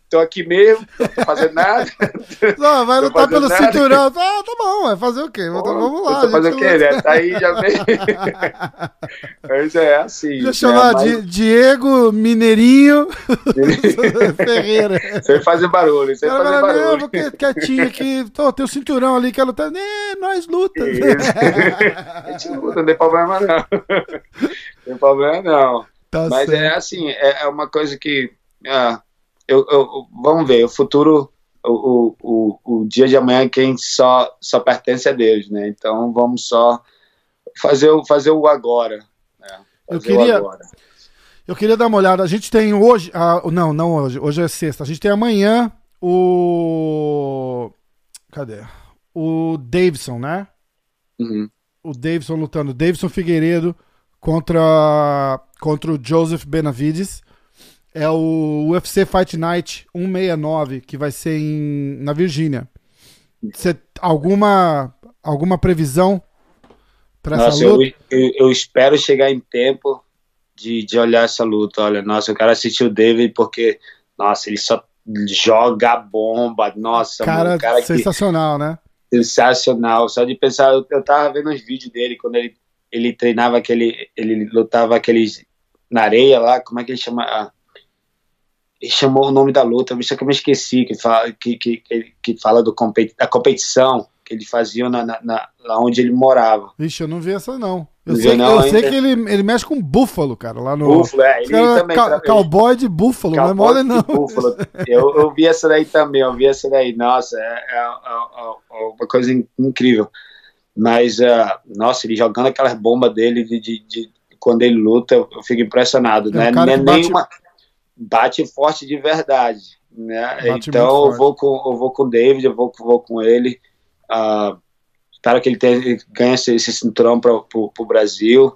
Tô aqui mesmo, não tô fazendo nada. Não, vai lutar pelo nada. cinturão. Ah, tá bom, vai fazer o quê? Pô, vamos lá. Fazer o quê, né? Tá aí, já vem. Mas é assim. Deixa eu chamar né? Diego Mineirinho Ferreira. Sem fazer barulho, sem fazer não, barulho. Não, vou quietinho aqui. Tô, tem o um cinturão ali, quer lutar. É, nós luta. a gente luta, não tem problema não. Não tem problema não. Tá Mas certo. é assim, é, é, uma coisa que. Uh, eu, eu, vamos ver, o futuro, o, o, o, dia de amanhã, quem só, só pertence a Deus, né? Então vamos só fazer, fazer o agora. Né? eu queria. Eu queria dar uma olhada. A gente tem hoje. Ah, não, não hoje. Hoje é sexta. A gente tem amanhã o. Cadê? O Davidson, né? Uhum. O Davidson lutando. Davidson Figueiredo contra, contra o Joseph Benavides. É o UFC Fight Night 169, que vai ser em, na Virgínia. Você, alguma, alguma previsão para essa luta? Eu, eu, eu, espero chegar em tempo de, de olhar essa luta. Olha, nossa, eu quero assistir o David porque, nossa, ele só joga bomba. Nossa, cara, mano, cara sensacional, que, né? Sensacional. Só de pensar, eu, eu tava vendo os vídeos dele quando ele, ele treinava aquele, ele lutava aqueles na areia lá, como é que ele chama? Ele chamou o nome da luta, só que eu me esqueci, que fala, que, que, que fala do competi da competição que ele fazia na, na, na, lá onde ele morava. Vixe, eu não vi essa não. Eu, não sei, não, eu sei, que ele, ele mexe com búfalo, cara, lá no. Búfalo, é. Ele também. Ca cowboy de búfalo, cowboy não é mole não. Búfalo. Eu, eu vi essa daí também, eu vi essa daí. Nossa, é, é, é, é uma coisa incrível. Mas, uh, nossa, ele jogando aquelas bombas dele de, de, de, quando ele luta, eu, fico impressionado. É né? Não é bate... nenhuma. Bate forte de verdade. Né? Então eu vou, com, eu vou com o David, eu vou, vou com ele. Uh, espero que ele, tenha, ganhe esse, esse cinturão para o Brasil.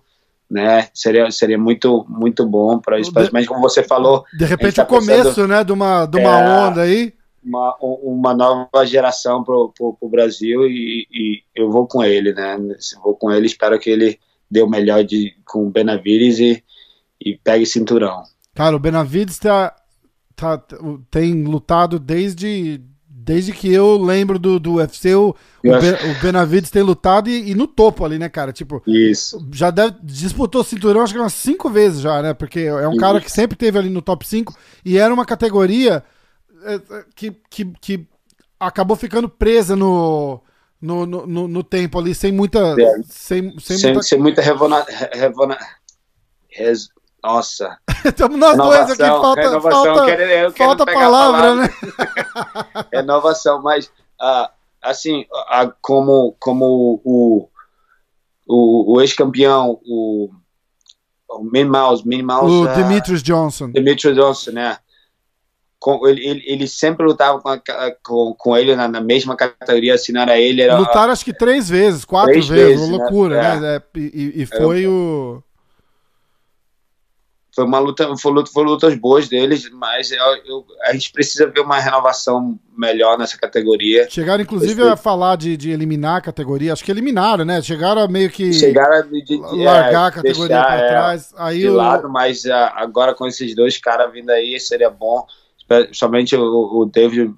Né? Seria, seria muito, muito bom para isso. Mas como você falou. De repente, tá o começo pensando, né, de uma, de uma é, onda aí. Uma, uma nova geração para o Brasil e, e, eu vou com ele, né? Vou com ele, espero que ele dê o melhor de, com o Benavides e, e pegue cinturão. Cara, o Benavides tá, tá, tem lutado desde Desde que eu lembro do, do UFC, o, o, Benavides tem lutado e, e, no topo ali, né, cara? Tipo, Isso. já deve, disputou cinturão acho que umas cinco vezes já, né? Porque é um Isso. cara que sempre teve ali no top 5 e era uma categoria é, é, que, que, que acabou ficando presa no, no, no, no tempo ali, sem muita. É. Sem, sem, sem, muita... sem muita revona, revona, res, nossa. Estamos nós renovação, dois aqui, falta, renovação, falta, quero, eu falta palavra, palavra, né? renovação, mas uh, assim, como, como o, o, o ex-campeão, o, o Min Mouse, Min Mouse, o uh, Demetrius Johnson. Demetrius Johnson, né? Com, ele, ele, ele, sempre lutava com, com, com ele na, na, mesma categoria, não era ele. Era, Lutaram acho que três vezes, quatro três vezes, vezes, loucura, né? né? É. E, e, foi o foi uma luta, foi, luta, foi lutas boas deles, mas eu, eu, a gente precisa ver uma renovação melhor nessa categoria. Chegaram, inclusive, a falar de, de eliminar a categoria. Acho que eliminaram, né? Chegaram a meio que. Chegaram a de, de, largar é, a categoria para é, trás. Aí de lado, mas uh, agora com esses dois caras vindo aí, seria bom. Somente o, o David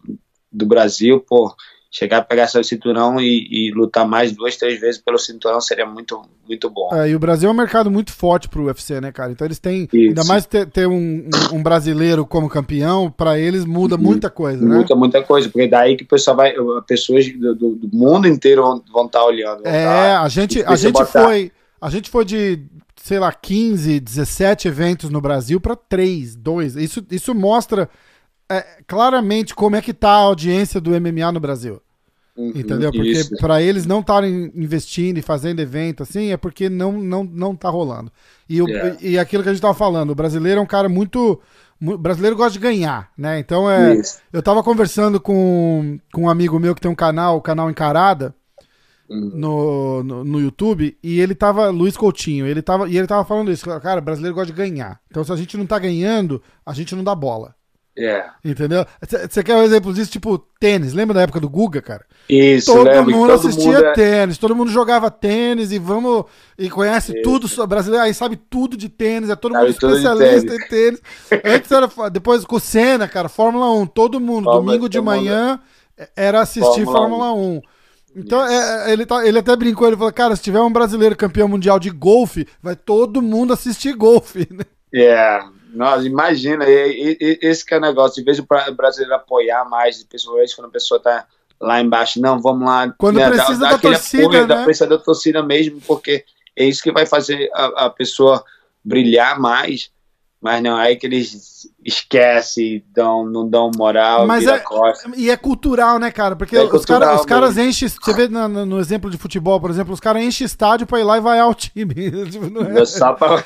do Brasil, pô chegar a pegar seu cinturão e, e, lutar mais duas, três vezes pelo cinturão seria muito, muito bom. É, e o Brasil é um mercado muito forte pro UFC, né, cara? Então eles têm, Isso. ainda mais ter, ter um, um, brasileiro como campeão, para eles muda uhum. muita coisa, né? Muda muita coisa, porque daí que o pessoal vai, pessoas do, do, do mundo inteiro vão, vão estar tá olhando. Vão é, tá, a gente, a gente foi, a gente foi de sei lá, 15, 17 eventos no Brasil para 3, 2. Isso, isso mostra é, claramente como é que tá a audiência do MMA no Brasil. Uhum, entendeu? Porque para eles não estarem investindo e fazendo evento assim, é porque não não não tá rolando. E, o, yeah. e aquilo que a gente tava falando, o brasileiro é um cara muito o brasileiro gosta de ganhar, né? Então é, eu tava conversando com, com um amigo meu que tem um canal, o canal Encarada, uhum. no, no, no, YouTube, e ele tava, Luiz Coutinho, ele tava, e ele tava falando isso, cara, brasileiro gosta de ganhar. Então se a gente não tá ganhando, a gente não dá bola. É. Entendeu? Você quer um exemplo disso? Tipo, tênis. Lembra da época do Guga, cara? Isso, todo mundo todo assistia mundo é... tênis, todo mundo jogava tênis e vamos. E conhece Isso. tudo sobre brasileiro, aí sabe tudo de tênis, é todo mundo especialista tênis. em tênis. Antes era. Depois com o Senna, cara, Fórmula 1, todo mundo, Fórmula domingo de manhã, era assistir Fórmula, Fórmula 1. 1. Então, é, é, ele, tá, ele até brincou, ele falou, cara, se tiver um brasileiro campeão mundial de golfe, vai todo mundo assistir golfe, né? É, yeah. Nossa, imagina, e, e, esse que é o negócio, de vez o brasileiro apoiar mais, principalmente quando a pessoa tá lá embaixo, não, vamos lá. Quando né, precisa da, da torcida, apoio, né? Precisa da torcida mesmo, porque é isso que vai fazer a, a pessoa brilhar mais, Mas não, é aí que eles esquecem, dão, não dão moral, Mas é, e é cultural, né, cara? Porque é os, cara, os caras enchem. Você vê no, no, exemplo de futebol, por exemplo, os caras enchem estádio pra ir lá e vaiar o time. Tipo, não é... Só pra,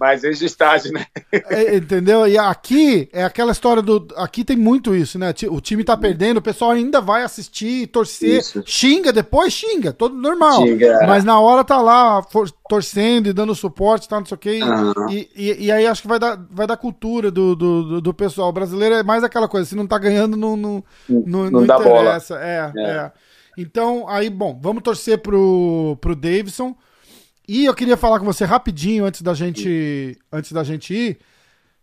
mas enche estádio, né? É, entendeu? E aqui é aquela história do. Aqui tem muito isso, né? O time tá perdendo, o pessoal ainda vai assistir, torcer, isso. xinga, depois xinga, todo normal. Xinga. Mas na hora tá lá for, torcendo e dando suporte, tá, não sei o quê. Uhum. E, e, e, aí acho que vai dar, vai dar cultura do, do, do, pessoal. O brasileiro é mais aquela coisa, se não tá ganhando, não, não, não, não, não interessa. Bola. É, é, é. Então, aí, bom, vamos torcer pro, pro Davidson. E eu queria falar com você rapidinho antes da gente, antes da gente ir.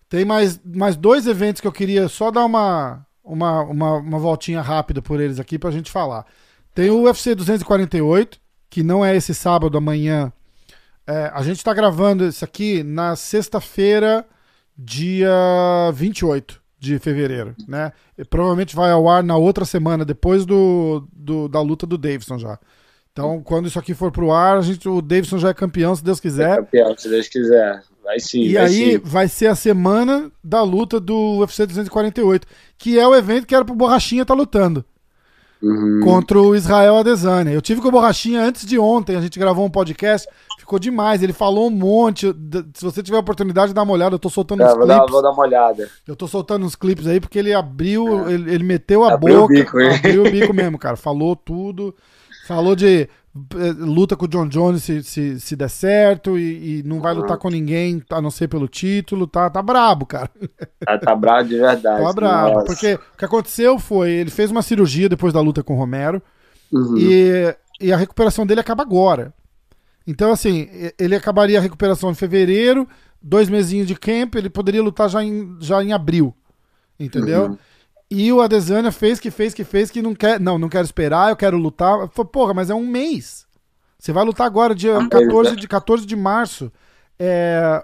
Tem mais, mais dois eventos que eu queria só dar uma, uma, uma, uma voltinha rápida por eles aqui pra gente falar. Tem o UFC 248, que não é esse sábado, amanhã. É, a gente tá gravando isso aqui na sexta-feira, dia 28 de fevereiro, né? E provavelmente vai ao ar na outra semana, depois do, do da luta do Davidson já. Então, quando isso aqui for pro ar, a gente, o Davidson já é campeão, se Deus quiser. É campeão, se Deus quiser. Vai sim. E vai aí sim. vai ser a semana da luta do UFC 248, que é o evento que era pro Borrachinha estar tá lutando. Uhum. Contra o Israel Adesanya. Eu tive com o Borrachinha antes de ontem, a gente gravou um podcast, ficou demais. Ele falou um monte. Se você tiver a oportunidade, dá uma olhada. Eu tô soltando é, uns vou clipes. Dar, vou dar uma olhada. Eu tô soltando uns clipes aí porque ele abriu, é. ele, ele, meteu a abriu boca. O bico, abriu o bico mesmo, cara. Falou tudo. Falou de eh, luta com o John Jones se, se, se der certo e, e não vai lutar com ninguém a não ser pelo título, tá, tá brabo, cara. Tá, tá brabo de verdade. Tá brabo, nossa. porque o que aconteceu foi, ele fez uma cirurgia depois da luta com o Romero uhum. e, e a recuperação dele acaba agora. Então, assim, ele acabaria a recuperação em fevereiro, dois mesinhos de camp, ele poderia lutar já em, já em abril, entendeu? Uhum. E o Adesanya fez que fez que fez que não quer. Não, não quero esperar, eu quero lutar. Eu falei, porra, mas é um mês. Você vai lutar agora, dia um 14, de, 14 de março. É,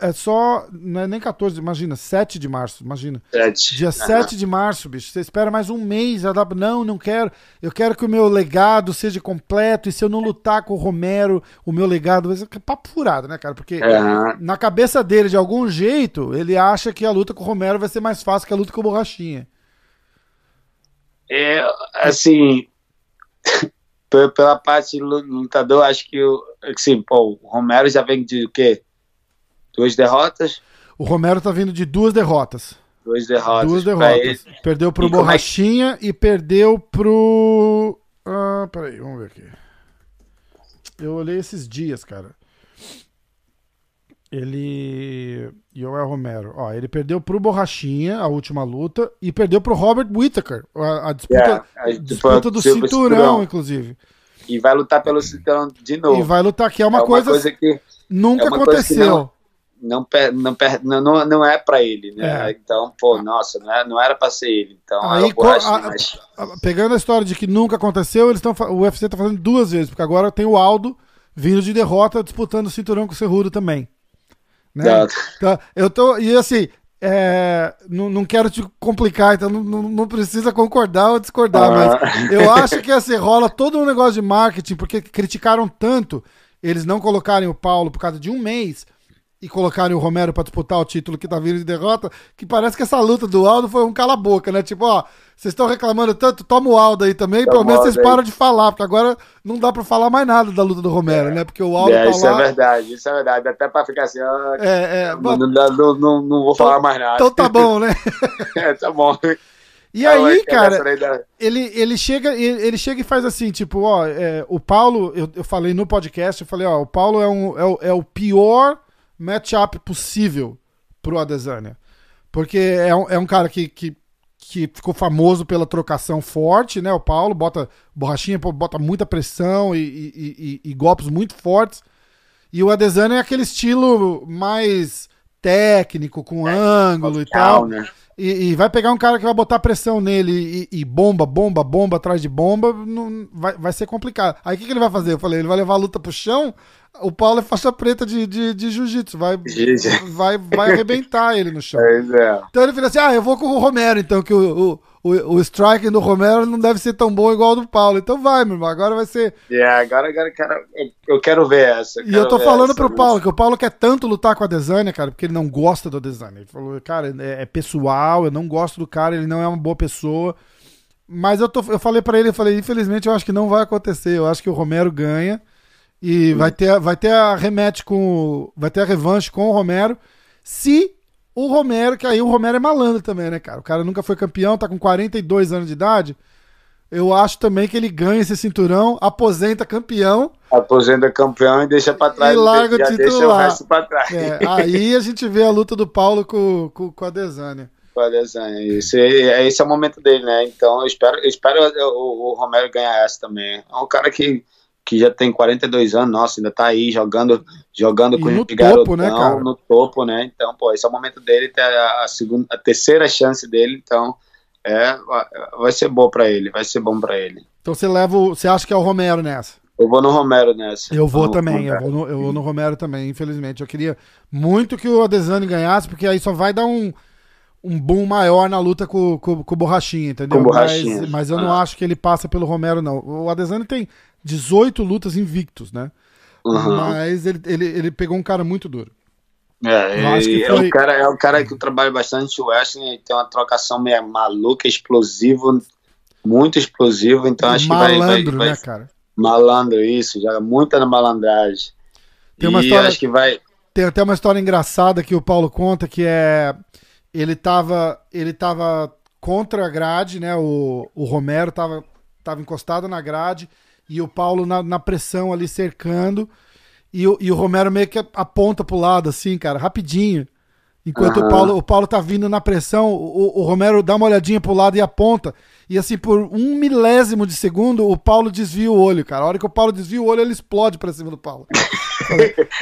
é só. Não é nem 14, imagina, 7 de março, imagina. 7. Dia uhum. 7 de março, bicho. Você espera mais um mês. Dá, não, não quero. Eu quero que o meu legado seja completo. E se eu não lutar com o Romero, o meu legado vai ser papo furado, né, cara? Porque uhum. na cabeça dele, de algum jeito, ele acha que a luta com o Romero vai ser mais fácil que a luta com o Borrachinha. É, assim. pela parte do lutador, acho que, assim, pô, o Romero já vem de o quê? Duas derrotas? O Romero tá vindo de duas derrotas. Duas derrotas. Duas derrotas. Perdeu pro e Borrachinha é e perdeu pro. Ah, peraí, vamos ver aqui. Eu olhei esses dias, cara. Ele. Joel Romero. Ó, ele perdeu pro Borrachinha a última luta e perdeu pro Robert Whittaker. A, a disputa, yeah, a disputa do cinturão, cinturão, inclusive. E vai lutar pelo cinturão de novo. E vai lutar, que é uma, é uma coisa, coisa, que nunca é aconteceu não, não, não, não é para ele, né? É. Então, pô, nossa, não, é, não era para ser ele. Então, Aí, a, mas... pegando a história de que nunca aconteceu, eles estão o UFC tá fazendo duas vezes, porque agora tem o Aldo vindo de derrota disputando o cinturão com o Cerrudo também. Né? Então, eu tô e assim, é, não, não quero te complicar, então não, não, não precisa concordar ou discordar, ah. mas eu acho que assim, rola todo um negócio de marketing, porque criticaram tanto eles não colocarem o Paulo por causa de um mês e colocarem o Romero para disputar o título que tá vindo de derrota, que parece que essa luta do Aldo foi um cala-boca, né? Tipo, ó, vocês estão reclamando tanto, toma o Aldo aí também, toma pelo menos vocês param de falar, porque agora não dá para falar mais nada da luta do Romero, é. né? Porque o Aldo é, tá isso lá... é verdade, isso é verdade, até para ficar assim, ó, é, é, não, não, não, não, vou falar mais nada. Então tá bom, né? é, tá bom. E aí, cara, ele, ele, chega, ele, ele chega e faz assim, tipo, ó, é, o Paulo, eu, eu falei no podcast, eu falei, ó, o Paulo é, um, é, é o pior matchup possível pro Adesanya. Porque é um, é um cara que, que, que ficou famoso pela trocação forte, né? O Paulo bota borrachinha, bota muita pressão e, e, e, e golpes muito fortes. E o Adesanya é aquele estilo mais técnico, com é, ângulo e tal. Né? E, e, vai pegar um cara que vai botar pressão nele e, e bomba, bomba, bomba atrás de bomba, não, vai, vai ser complicado. Aí o que, que ele vai fazer? Eu falei, ele vai levar a luta pro chão o Paulo é faixa preta de, de, de jiu-jitsu, vai, vai, vai arrebentar ele no chão. É. Então ele falou assim: ah, eu vou com o Romero, então, que o, o, o, o striking do Romero não deve ser tão bom igual o do Paulo. Então vai, meu irmão, agora vai ser. É, yeah, agora, agora quero, eu quero ver essa. e eu tô falando pro Paulo que o Paulo quer tanto lutar com a Desânia, cara, porque ele não gosta do Desânia. Ele falou, cara, é, é pessoal, eu não gosto do cara, ele não é uma boa pessoa. Mas eu, tô, eu falei para ele, eu falei, infelizmente eu acho que não vai acontecer. Eu acho que o Romero ganha e vai ter, vai ter a remete com. Vai ter a revanche com o Romero. Se o Romero, que aí o Romero é malandro também, né, cara? O cara nunca foi campeão, tá com 42 anos de idade. Eu acho também que ele ganha esse cinturão, aposenta campeão. Aposenta campeão e deixa pra trás. E larga o título deixa lá. o resto pra trás. É, aí a gente vê a luta do Paulo com, com, com a Desânia com desenho. Esse, esse é o momento dele, né? Então eu espero, eu espero o, o, Romero ganhar essa também. É um cara que, que já tem 42 anos, nossa, ainda tá aí jogando, jogando com o garotão né, cara? no topo, né? Então, pô, esse é o momento dele, ter a, a segunda, a terceira chance dele, então é, vai ser bom para ele, vai ser bom para ele. Então você leva, você acha que é o Romero nessa? Eu vou no Romero nessa. Eu vou também, eu vou, no, eu vou no Romero também, infelizmente. Eu queria muito que o Adesanya ganhasse, porque aí só vai dar um, um boom maior na luta com, com, com o Borrachinha, entendeu? Com borrachinha. Mas, mas eu ah. não acho que ele passa pelo Romero, não. O Adesanya tem 18 lutas invictos, né? Uhum. Mas ele, ele, ele pegou um cara muito duro. É, foi... é, um cara, é um cara que trabalha bastante o wrestling, tem uma trocação meio maluca, explosivo, muito explosivo, então acho malandro, que vai, vai, vai... né, cara? Malandro, isso, joga muita na malandragem. Tem uma e história, acho que vai... Tem até uma história engraçada que o Paulo conta, que é ele tava, ele tava contra a grade, né? O, o Romero tava, tava encostado na grade e o Paulo na, na pressão ali cercando. E o, e o Romero meio que aponta pro lado, assim, cara, rapidinho. Enquanto uhum. o, Paulo, o Paulo tá vindo na pressão, o, o Romero dá uma olhadinha pro lado e aponta. E assim, por um milésimo de segundo, o Paulo desvia o olho, cara. A hora que o Paulo desvia o olho, ele explode pra cima do Paulo.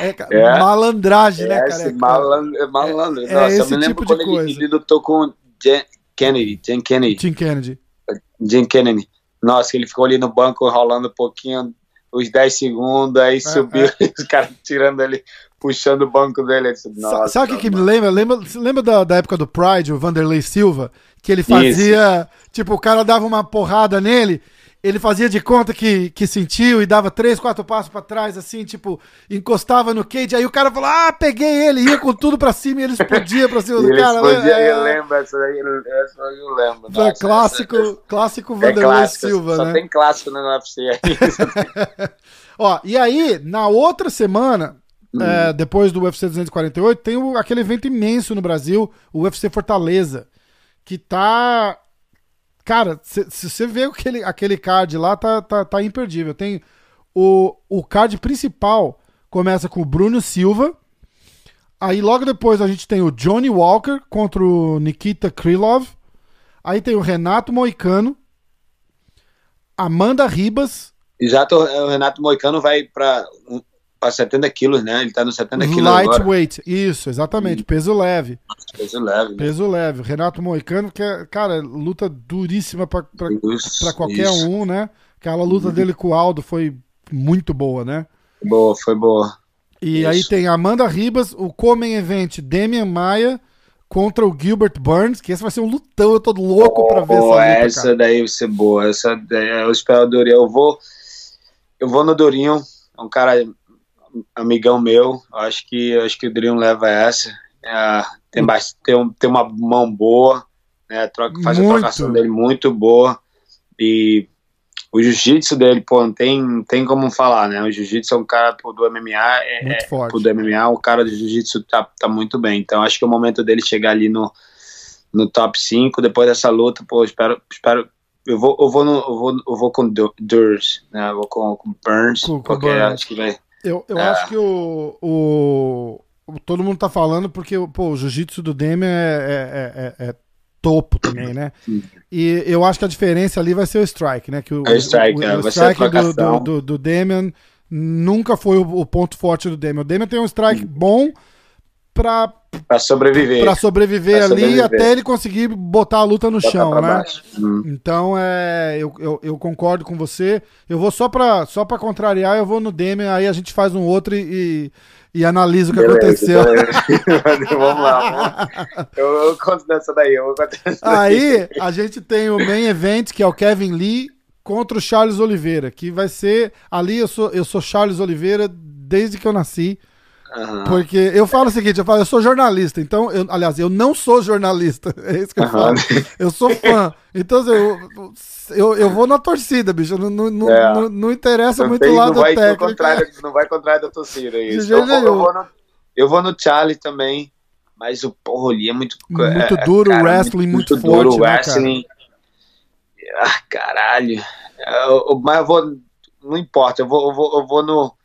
É, é, malandragem, né, cara? Malandro, é malandro. É, Nossa, esse eu me tipo de coisa. Ele, ele lutou com Jen Kennedy, Jen Kennedy. Jim Kennedy. Jim Kennedy. Nossa, ele ficou ali no banco rolando um pouquinho, uns 10 segundos, aí é, subiu, é. os caras tirando ele, puxando o banco dele. Disse, Sabe o que, que me lembra? Lembra, lembra da, da época do Pride, o Vanderlei Silva? Que ele fazia. Isso. Tipo, o cara dava uma porrada nele ele fazia de conta que, que sentiu e dava três, quatro passos para trás, assim, tipo, encostava no cage, aí o cara falou, ah, peguei ele, ia com tudo pra cima e ele explodia pra cima do ele cara. Explodia, é, eu lembro, essa daí, eu lembro. Nossa, clássico, essa, clássico é Vanderlei clássico, Silva, só né? Só tem clássico no UFC aí. Ó, e aí, na outra semana, hum. é, depois do UFC 248, tem o, aquele evento imenso no Brasil, o UFC Fortaleza, que tá Cara, se você vê aquele, aquele card lá, tá, tá, tá imperdível. Tem o, o card principal começa com o Bruno Silva. Aí logo depois a gente tem o Johnny Walker contra o Nikita Krylov. Aí tem o Renato Moicano. Amanda Ribas. Exato, o Renato Moicano vai para para 70 quilos, né? Ele tá no 70 quilos Lightweight, isso, exatamente, peso leve. Peso leve. Né? Peso leve. Renato Moicano, que é, cara, luta duríssima para qualquer isso. um, né? Aquela luta uhum. dele com o Aldo foi muito boa, né? Boa, foi boa. E isso. aí tem Amanda Ribas, o Comem Event Damian Maia contra o Gilbert Burns, que esse vai ser um lutão, eu tô louco oh, pra ver oh, essa luta, Essa cara. daí vai ser boa, essa daí eu espero Dorinho. Eu vou, eu vou no Dorinho, é um cara amigão meu, acho que acho que o Drion leva essa. É, tem, bastante, tem, tem uma mão boa, né, troca, faz muito. a trocação dele muito boa. E o jiu-jitsu dele, pô, não tem, tem como falar, né? O jiu-jitsu é um cara pô, do MMA, é, é, forte. do MMA, o cara do jiu-jitsu tá, tá muito bem. Então acho que é o momento dele chegar ali no, no top 5 depois dessa luta, pô, espero, espero eu vou, eu vou, no, eu vou, eu vou com Durs, né? Eu vou com, com Burns, com, com porque Burns. acho que vai, eu, eu é. acho que o, o, Todo mundo tá falando porque pô, o jiu-jitsu do Demian é, é, é, é, topo também, né? E eu acho que a diferença ali vai ser o strike, né? Que o, o strike, o, o, o strike do, do, do, do nunca foi o, ponto forte do Demian. O Demian tem um strike bom pra, Pra sobreviver. Pra sobreviver pra ali sobreviver. até ele conseguir botar a luta no chão, né? Hum. Então, é, eu, eu, eu, concordo com você. Eu vou só pra, só pra contrariar, eu vou no Demian, aí a gente faz um outro e, e, e analisa o que beleza, aconteceu. vamos lá. Vamos. Eu, eu conto dessa daí. Eu vou aí, a gente tem o main event, que é o Kevin Lee contra o Charles Oliveira, que vai ser. Ali eu sou, eu sou Charles Oliveira desde que eu nasci. Uhum. Porque eu falo o seguinte, eu falo, eu sou jornalista, então, eu, aliás, eu não sou jornalista, é isso que eu uhum. falo. Eu sou fã. Então, assim, eu, eu, eu vou na torcida, bicho. Não, não, é. não, não, interessa não muito o lado vai técnico. Não vai contrário da torcida. Isso. Eu, vou, eu, vou no, eu vou no Charlie também, mas o porro ali é muito. Muito é, duro o wrestling, muito, muito forte. Duro, né, wrestling. Ah, caralho. Eu, mas eu vou. Não importa, eu vou, eu vou, eu vou no.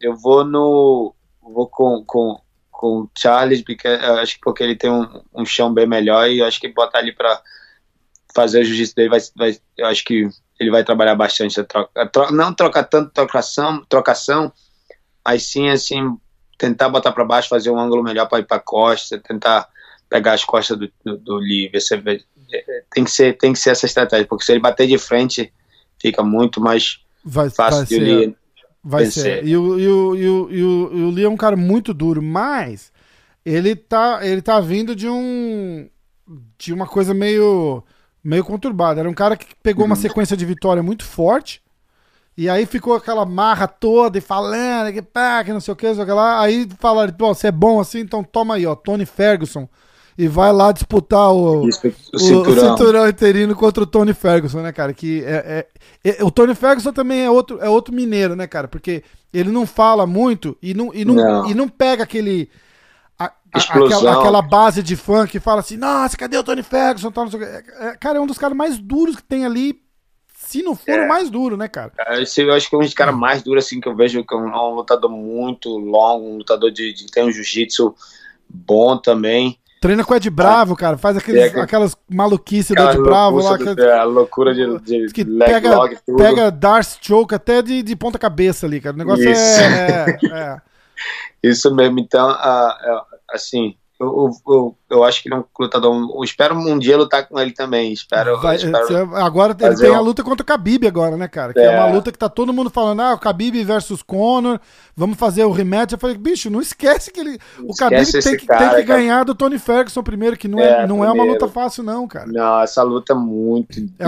Eu vou no vou com, com, com o Charles, porque acho que porque ele tem um, um chão bem melhor e acho que botar ele para fazer o jiu-jitsu dele vai, vai, eu acho que ele vai trabalhar bastante a troca, a troca, não trocar tanto trocação, trocação, mas sim assim tentar botar para baixo, fazer um ângulo melhor para ir para costa, tentar pegar as costas do, do, do você tem que ser tem que ser essa estratégia, porque se ele bater de frente fica muito mais vai, fácil vai de ser, Vai ser. E o, e, o, e, o, e, o, e o Lee é um cara muito duro, mas ele tá, ele tá vindo de um. de uma coisa meio. meio conturbada. Era um cara que pegou uma uhum. sequência de vitória muito forte. E aí ficou aquela marra toda e falando que pá, que não sei o que, sei o que lá. Aí falaram, pô, você é bom assim, então toma aí, ó, Tony Ferguson e vai lá disputar o, o, o, cinturão. o, cinturão. interino contra o Tony Ferguson, né, cara? Que é, é, é, o Tony Ferguson também é outro, é outro mineiro, né, cara? Porque ele não fala muito e não, e não, não. E não pega aquele. A, a, aquela, aquela, base de fã que fala assim, nossa, cadê o Tony Ferguson? Tá, é, é, cara, é um dos caras mais duros que tem ali, se não for é. o mais duro, né, cara? Esse eu acho que é um dos caras mais duros, assim, que eu vejo que é um, é um lutador muito longo, um lutador de, de tem um jiu-jitsu bom também. Treina com o Ed Bravo, cara. Faz aqueles, é, aquelas maluquices do Ed Bravo lá. Que, é, a loucura de, de que pega, log, pega Darth Choke até de, de ponta cabeça ali, cara. O negócio Isso. é, é, é. Isso mesmo. Então, assim, eu, eu, eu, acho que ele é um lutador. Eu espero um dia lutar com ele também. Espero. Vai, espero agora ele tem um... a luta contra o Khabib agora, né, cara? Que é. é. uma luta que tá todo mundo falando, ah, o Khabib versus Conor, vamos fazer o rematch. Eu falei, bicho, não esquece que ele. Não o Khabib tem que, cara, tem que ganhar do Tony Ferguson primeiro, que não é, é não é uma luta fácil, não, cara. Não, essa luta é muito. É.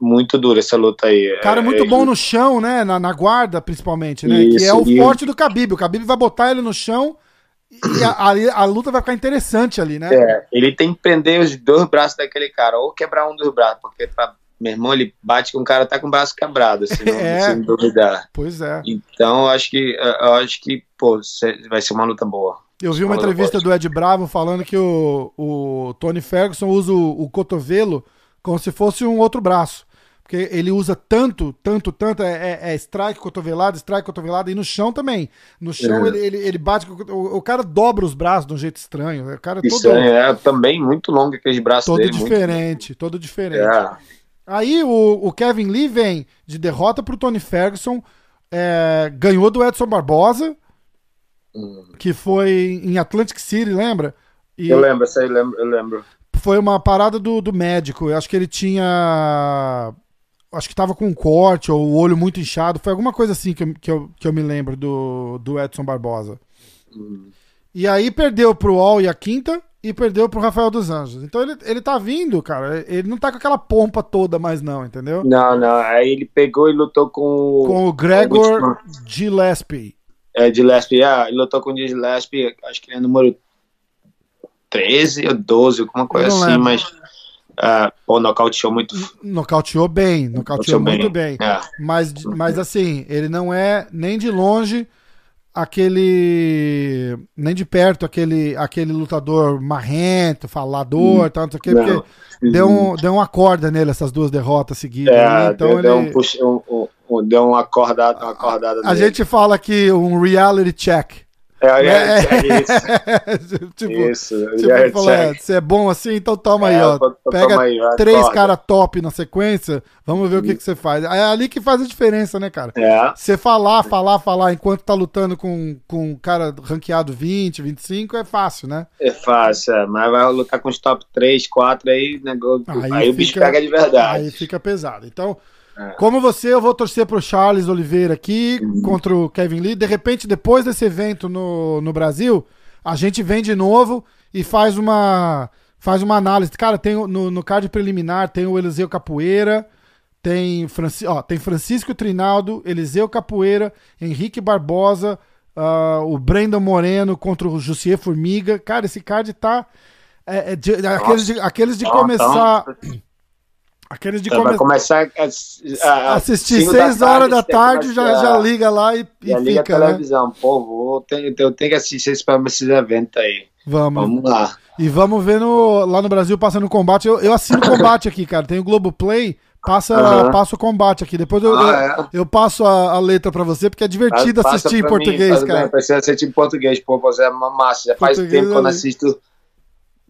Muito dura essa luta aí. Cara, é, muito é, bom no chão, né? Na, na guarda, principalmente, né? Isso, que é o forte do Khabib. O Khabib vai botar ele no chão e a, a, a, luta vai ficar interessante ali, né? É, ele tem que prender os dois braços daquele cara, ou quebrar um dos braços, porque pra, meu irmão, ele bate com o cara tá com o braço quebrado, assim, não, é, sem duvidar. Pois é. Então, eu acho que, eu acho que, pô, vai ser uma luta boa. Eu vi uma entrevista do Ed Bravo falando que o, o Tony Ferguson usa o, o cotovelo como se fosse um outro braço. Porque ele usa tanto, tanto, tanto, é, é, é strike, cotovelada, strike, cotovelada, e no chão também. No chão é. ele, ele, ele, bate, o, o, cara dobra os braços de um jeito estranho. O cara Isso todo, é, é também muito longo aqueles braços todo dele. Diferente, muito... todo diferente, todo diferente. Aí o, o, Kevin Lee vem de derrota pro Tony Ferguson, é, ganhou do Edson Barbosa, hum. que foi em Atlantic City, lembra? E... Eu lembro, isso aí eu lembro, eu lembro. Foi uma parada do, do médico. Eu acho que ele tinha acho que tava com um corte ou o olho muito inchado. Foi alguma coisa assim que eu, que eu, que eu me lembro do, do Edson Barbosa. Hum. E aí perdeu pro All e a quinta e perdeu pro Rafael dos Anjos. Então ele, ele tá vindo, cara. Ele não tá com aquela pompa toda mais, não, entendeu? Não, não. Aí ele pegou e lutou com. Com o Gregor Gillespie. É, Gillespie, ah, ele lutou com o Gillespie, acho que ele é número 13 ou 12, alguma coisa assim, lembro. mas Uh, pô, nocauteou muito. Nocauteou bem, nocauteou, muito bem. bem. É. Mas, mas assim, ele não é nem de longe aquele. Nem de perto aquele, aquele lutador marrento, falador, hum. tanto que porque deu, um, deu uma corda nele essas duas derrotas seguidas. É, né? então deu, ele... deu, um puxa, um, um, deu uma acordada, uma acordada A, a gente fala que um reality check. É, é, é isso. tipo, isso. Tipo, falou, é, você é bom assim, então toma é, aí, ó. Pega aí, três caras top na sequência, vamos ver o que, que você faz. É ali que faz a diferença, né, cara? É. Você falar, falar, falar enquanto tá lutando com, com um cara ranqueado 20, 25, é fácil, né? É fácil, é, mas vai lutar com os top 3, 4 aí, negócio, aí, aí fica, o bicho pega de verdade. Aí fica pesado. Então, é. Como você, eu vou torcer pro Charles Oliveira aqui uhum. contra o Kevin Lee. De repente, depois desse evento no, no Brasil, a gente vem de novo e faz uma faz uma análise. Cara, tem no, no card preliminar tem o Eliseu Capoeira, tem, Franci, ó, tem Francisco Trinaldo, Eliseu Capoeira, Henrique Barbosa, uh, o Brandon Moreno contra o Jussier Formiga. Cara, esse card tá. É, é de, aqueles de, aqueles de começar. Aqueles de come... começar a, a assistir 6 horas da tarde, já, já liga lá e, e liga fica, a né? televisão. Né? Pô, vou, tenho, eu tenho que assistir esse, esses eventos aí. Vamos. Vamos lá. E vamos ver no, lá no Brasil passando combate. Eu, eu assino combate aqui, cara. Tem o Globoplay. Passa, uhum. passa o combate aqui. Depois eu, ah, eu, é? eu, passo a, a, letra pra você, porque é divertido passa assistir em português, mim, cara. Precisa assistir em português, pô, você é uma massa. Já faz português tempo que eu não assisto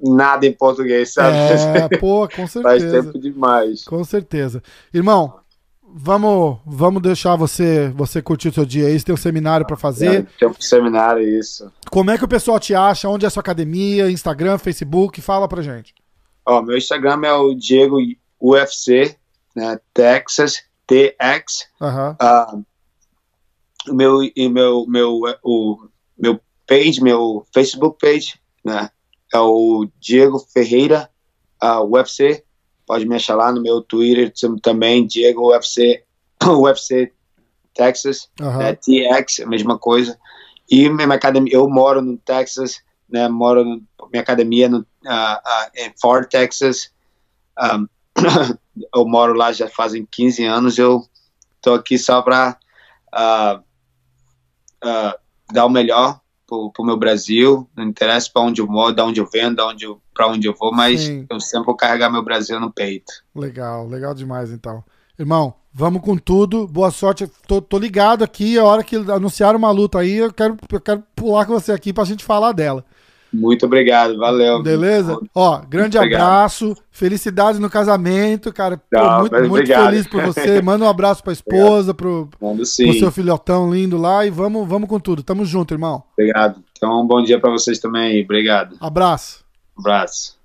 nada em português, sabe? É, pô, com certeza. Faz tempo demais. Com certeza. Irmão, vamos, vamos deixar você você curtir o seu dia aí. Você tem um seminário para fazer. Tem um seminário, isso. Como é que o pessoal te acha? Onde é a sua academia? Instagram, Facebook? Fala pra gente. Ó, meu Instagram é o Diego UFC, né? Texas, TX. Uhum. Uh, o meu, e meu, meu, o meu page, meu Facebook page, né? É o Diego Ferreira uh, UFC. Pode me achar lá no meu Twitter também, Diego UFC, UFC Texas, uhum. né, TX, a mesma coisa. E minha academia, eu moro no Texas, né, moro no, minha academia no, uh, uh, em Fort Texas. Um, eu moro lá já fazem 15 anos. Eu tô aqui só para uh, uh, dar o melhor pro, pro meu Brasil, não interessa para onde eu moro, da onde eu venho, da onde para onde eu vou, mas Sim. eu sempre vou carregar meu Brasil no peito. Legal, legal demais então. Irmão, vamos com tudo, boa sorte. Tô, tô ligado aqui, a hora que anunciaram uma luta aí, eu quero, eu quero pular com você aqui pra gente falar dela. Muito obrigado, valeu. Beleza? Ó, grande abraço, felicidades no casamento, cara. Não, muito, muito feliz por você. Manda um abraço pra esposa, pro, pro seu filhotão lindo lá e vamos, vamos com tudo. Tamo junto, irmão. Obrigado. Então, um bom dia para vocês também aí. Obrigado. Abraço. Abraço.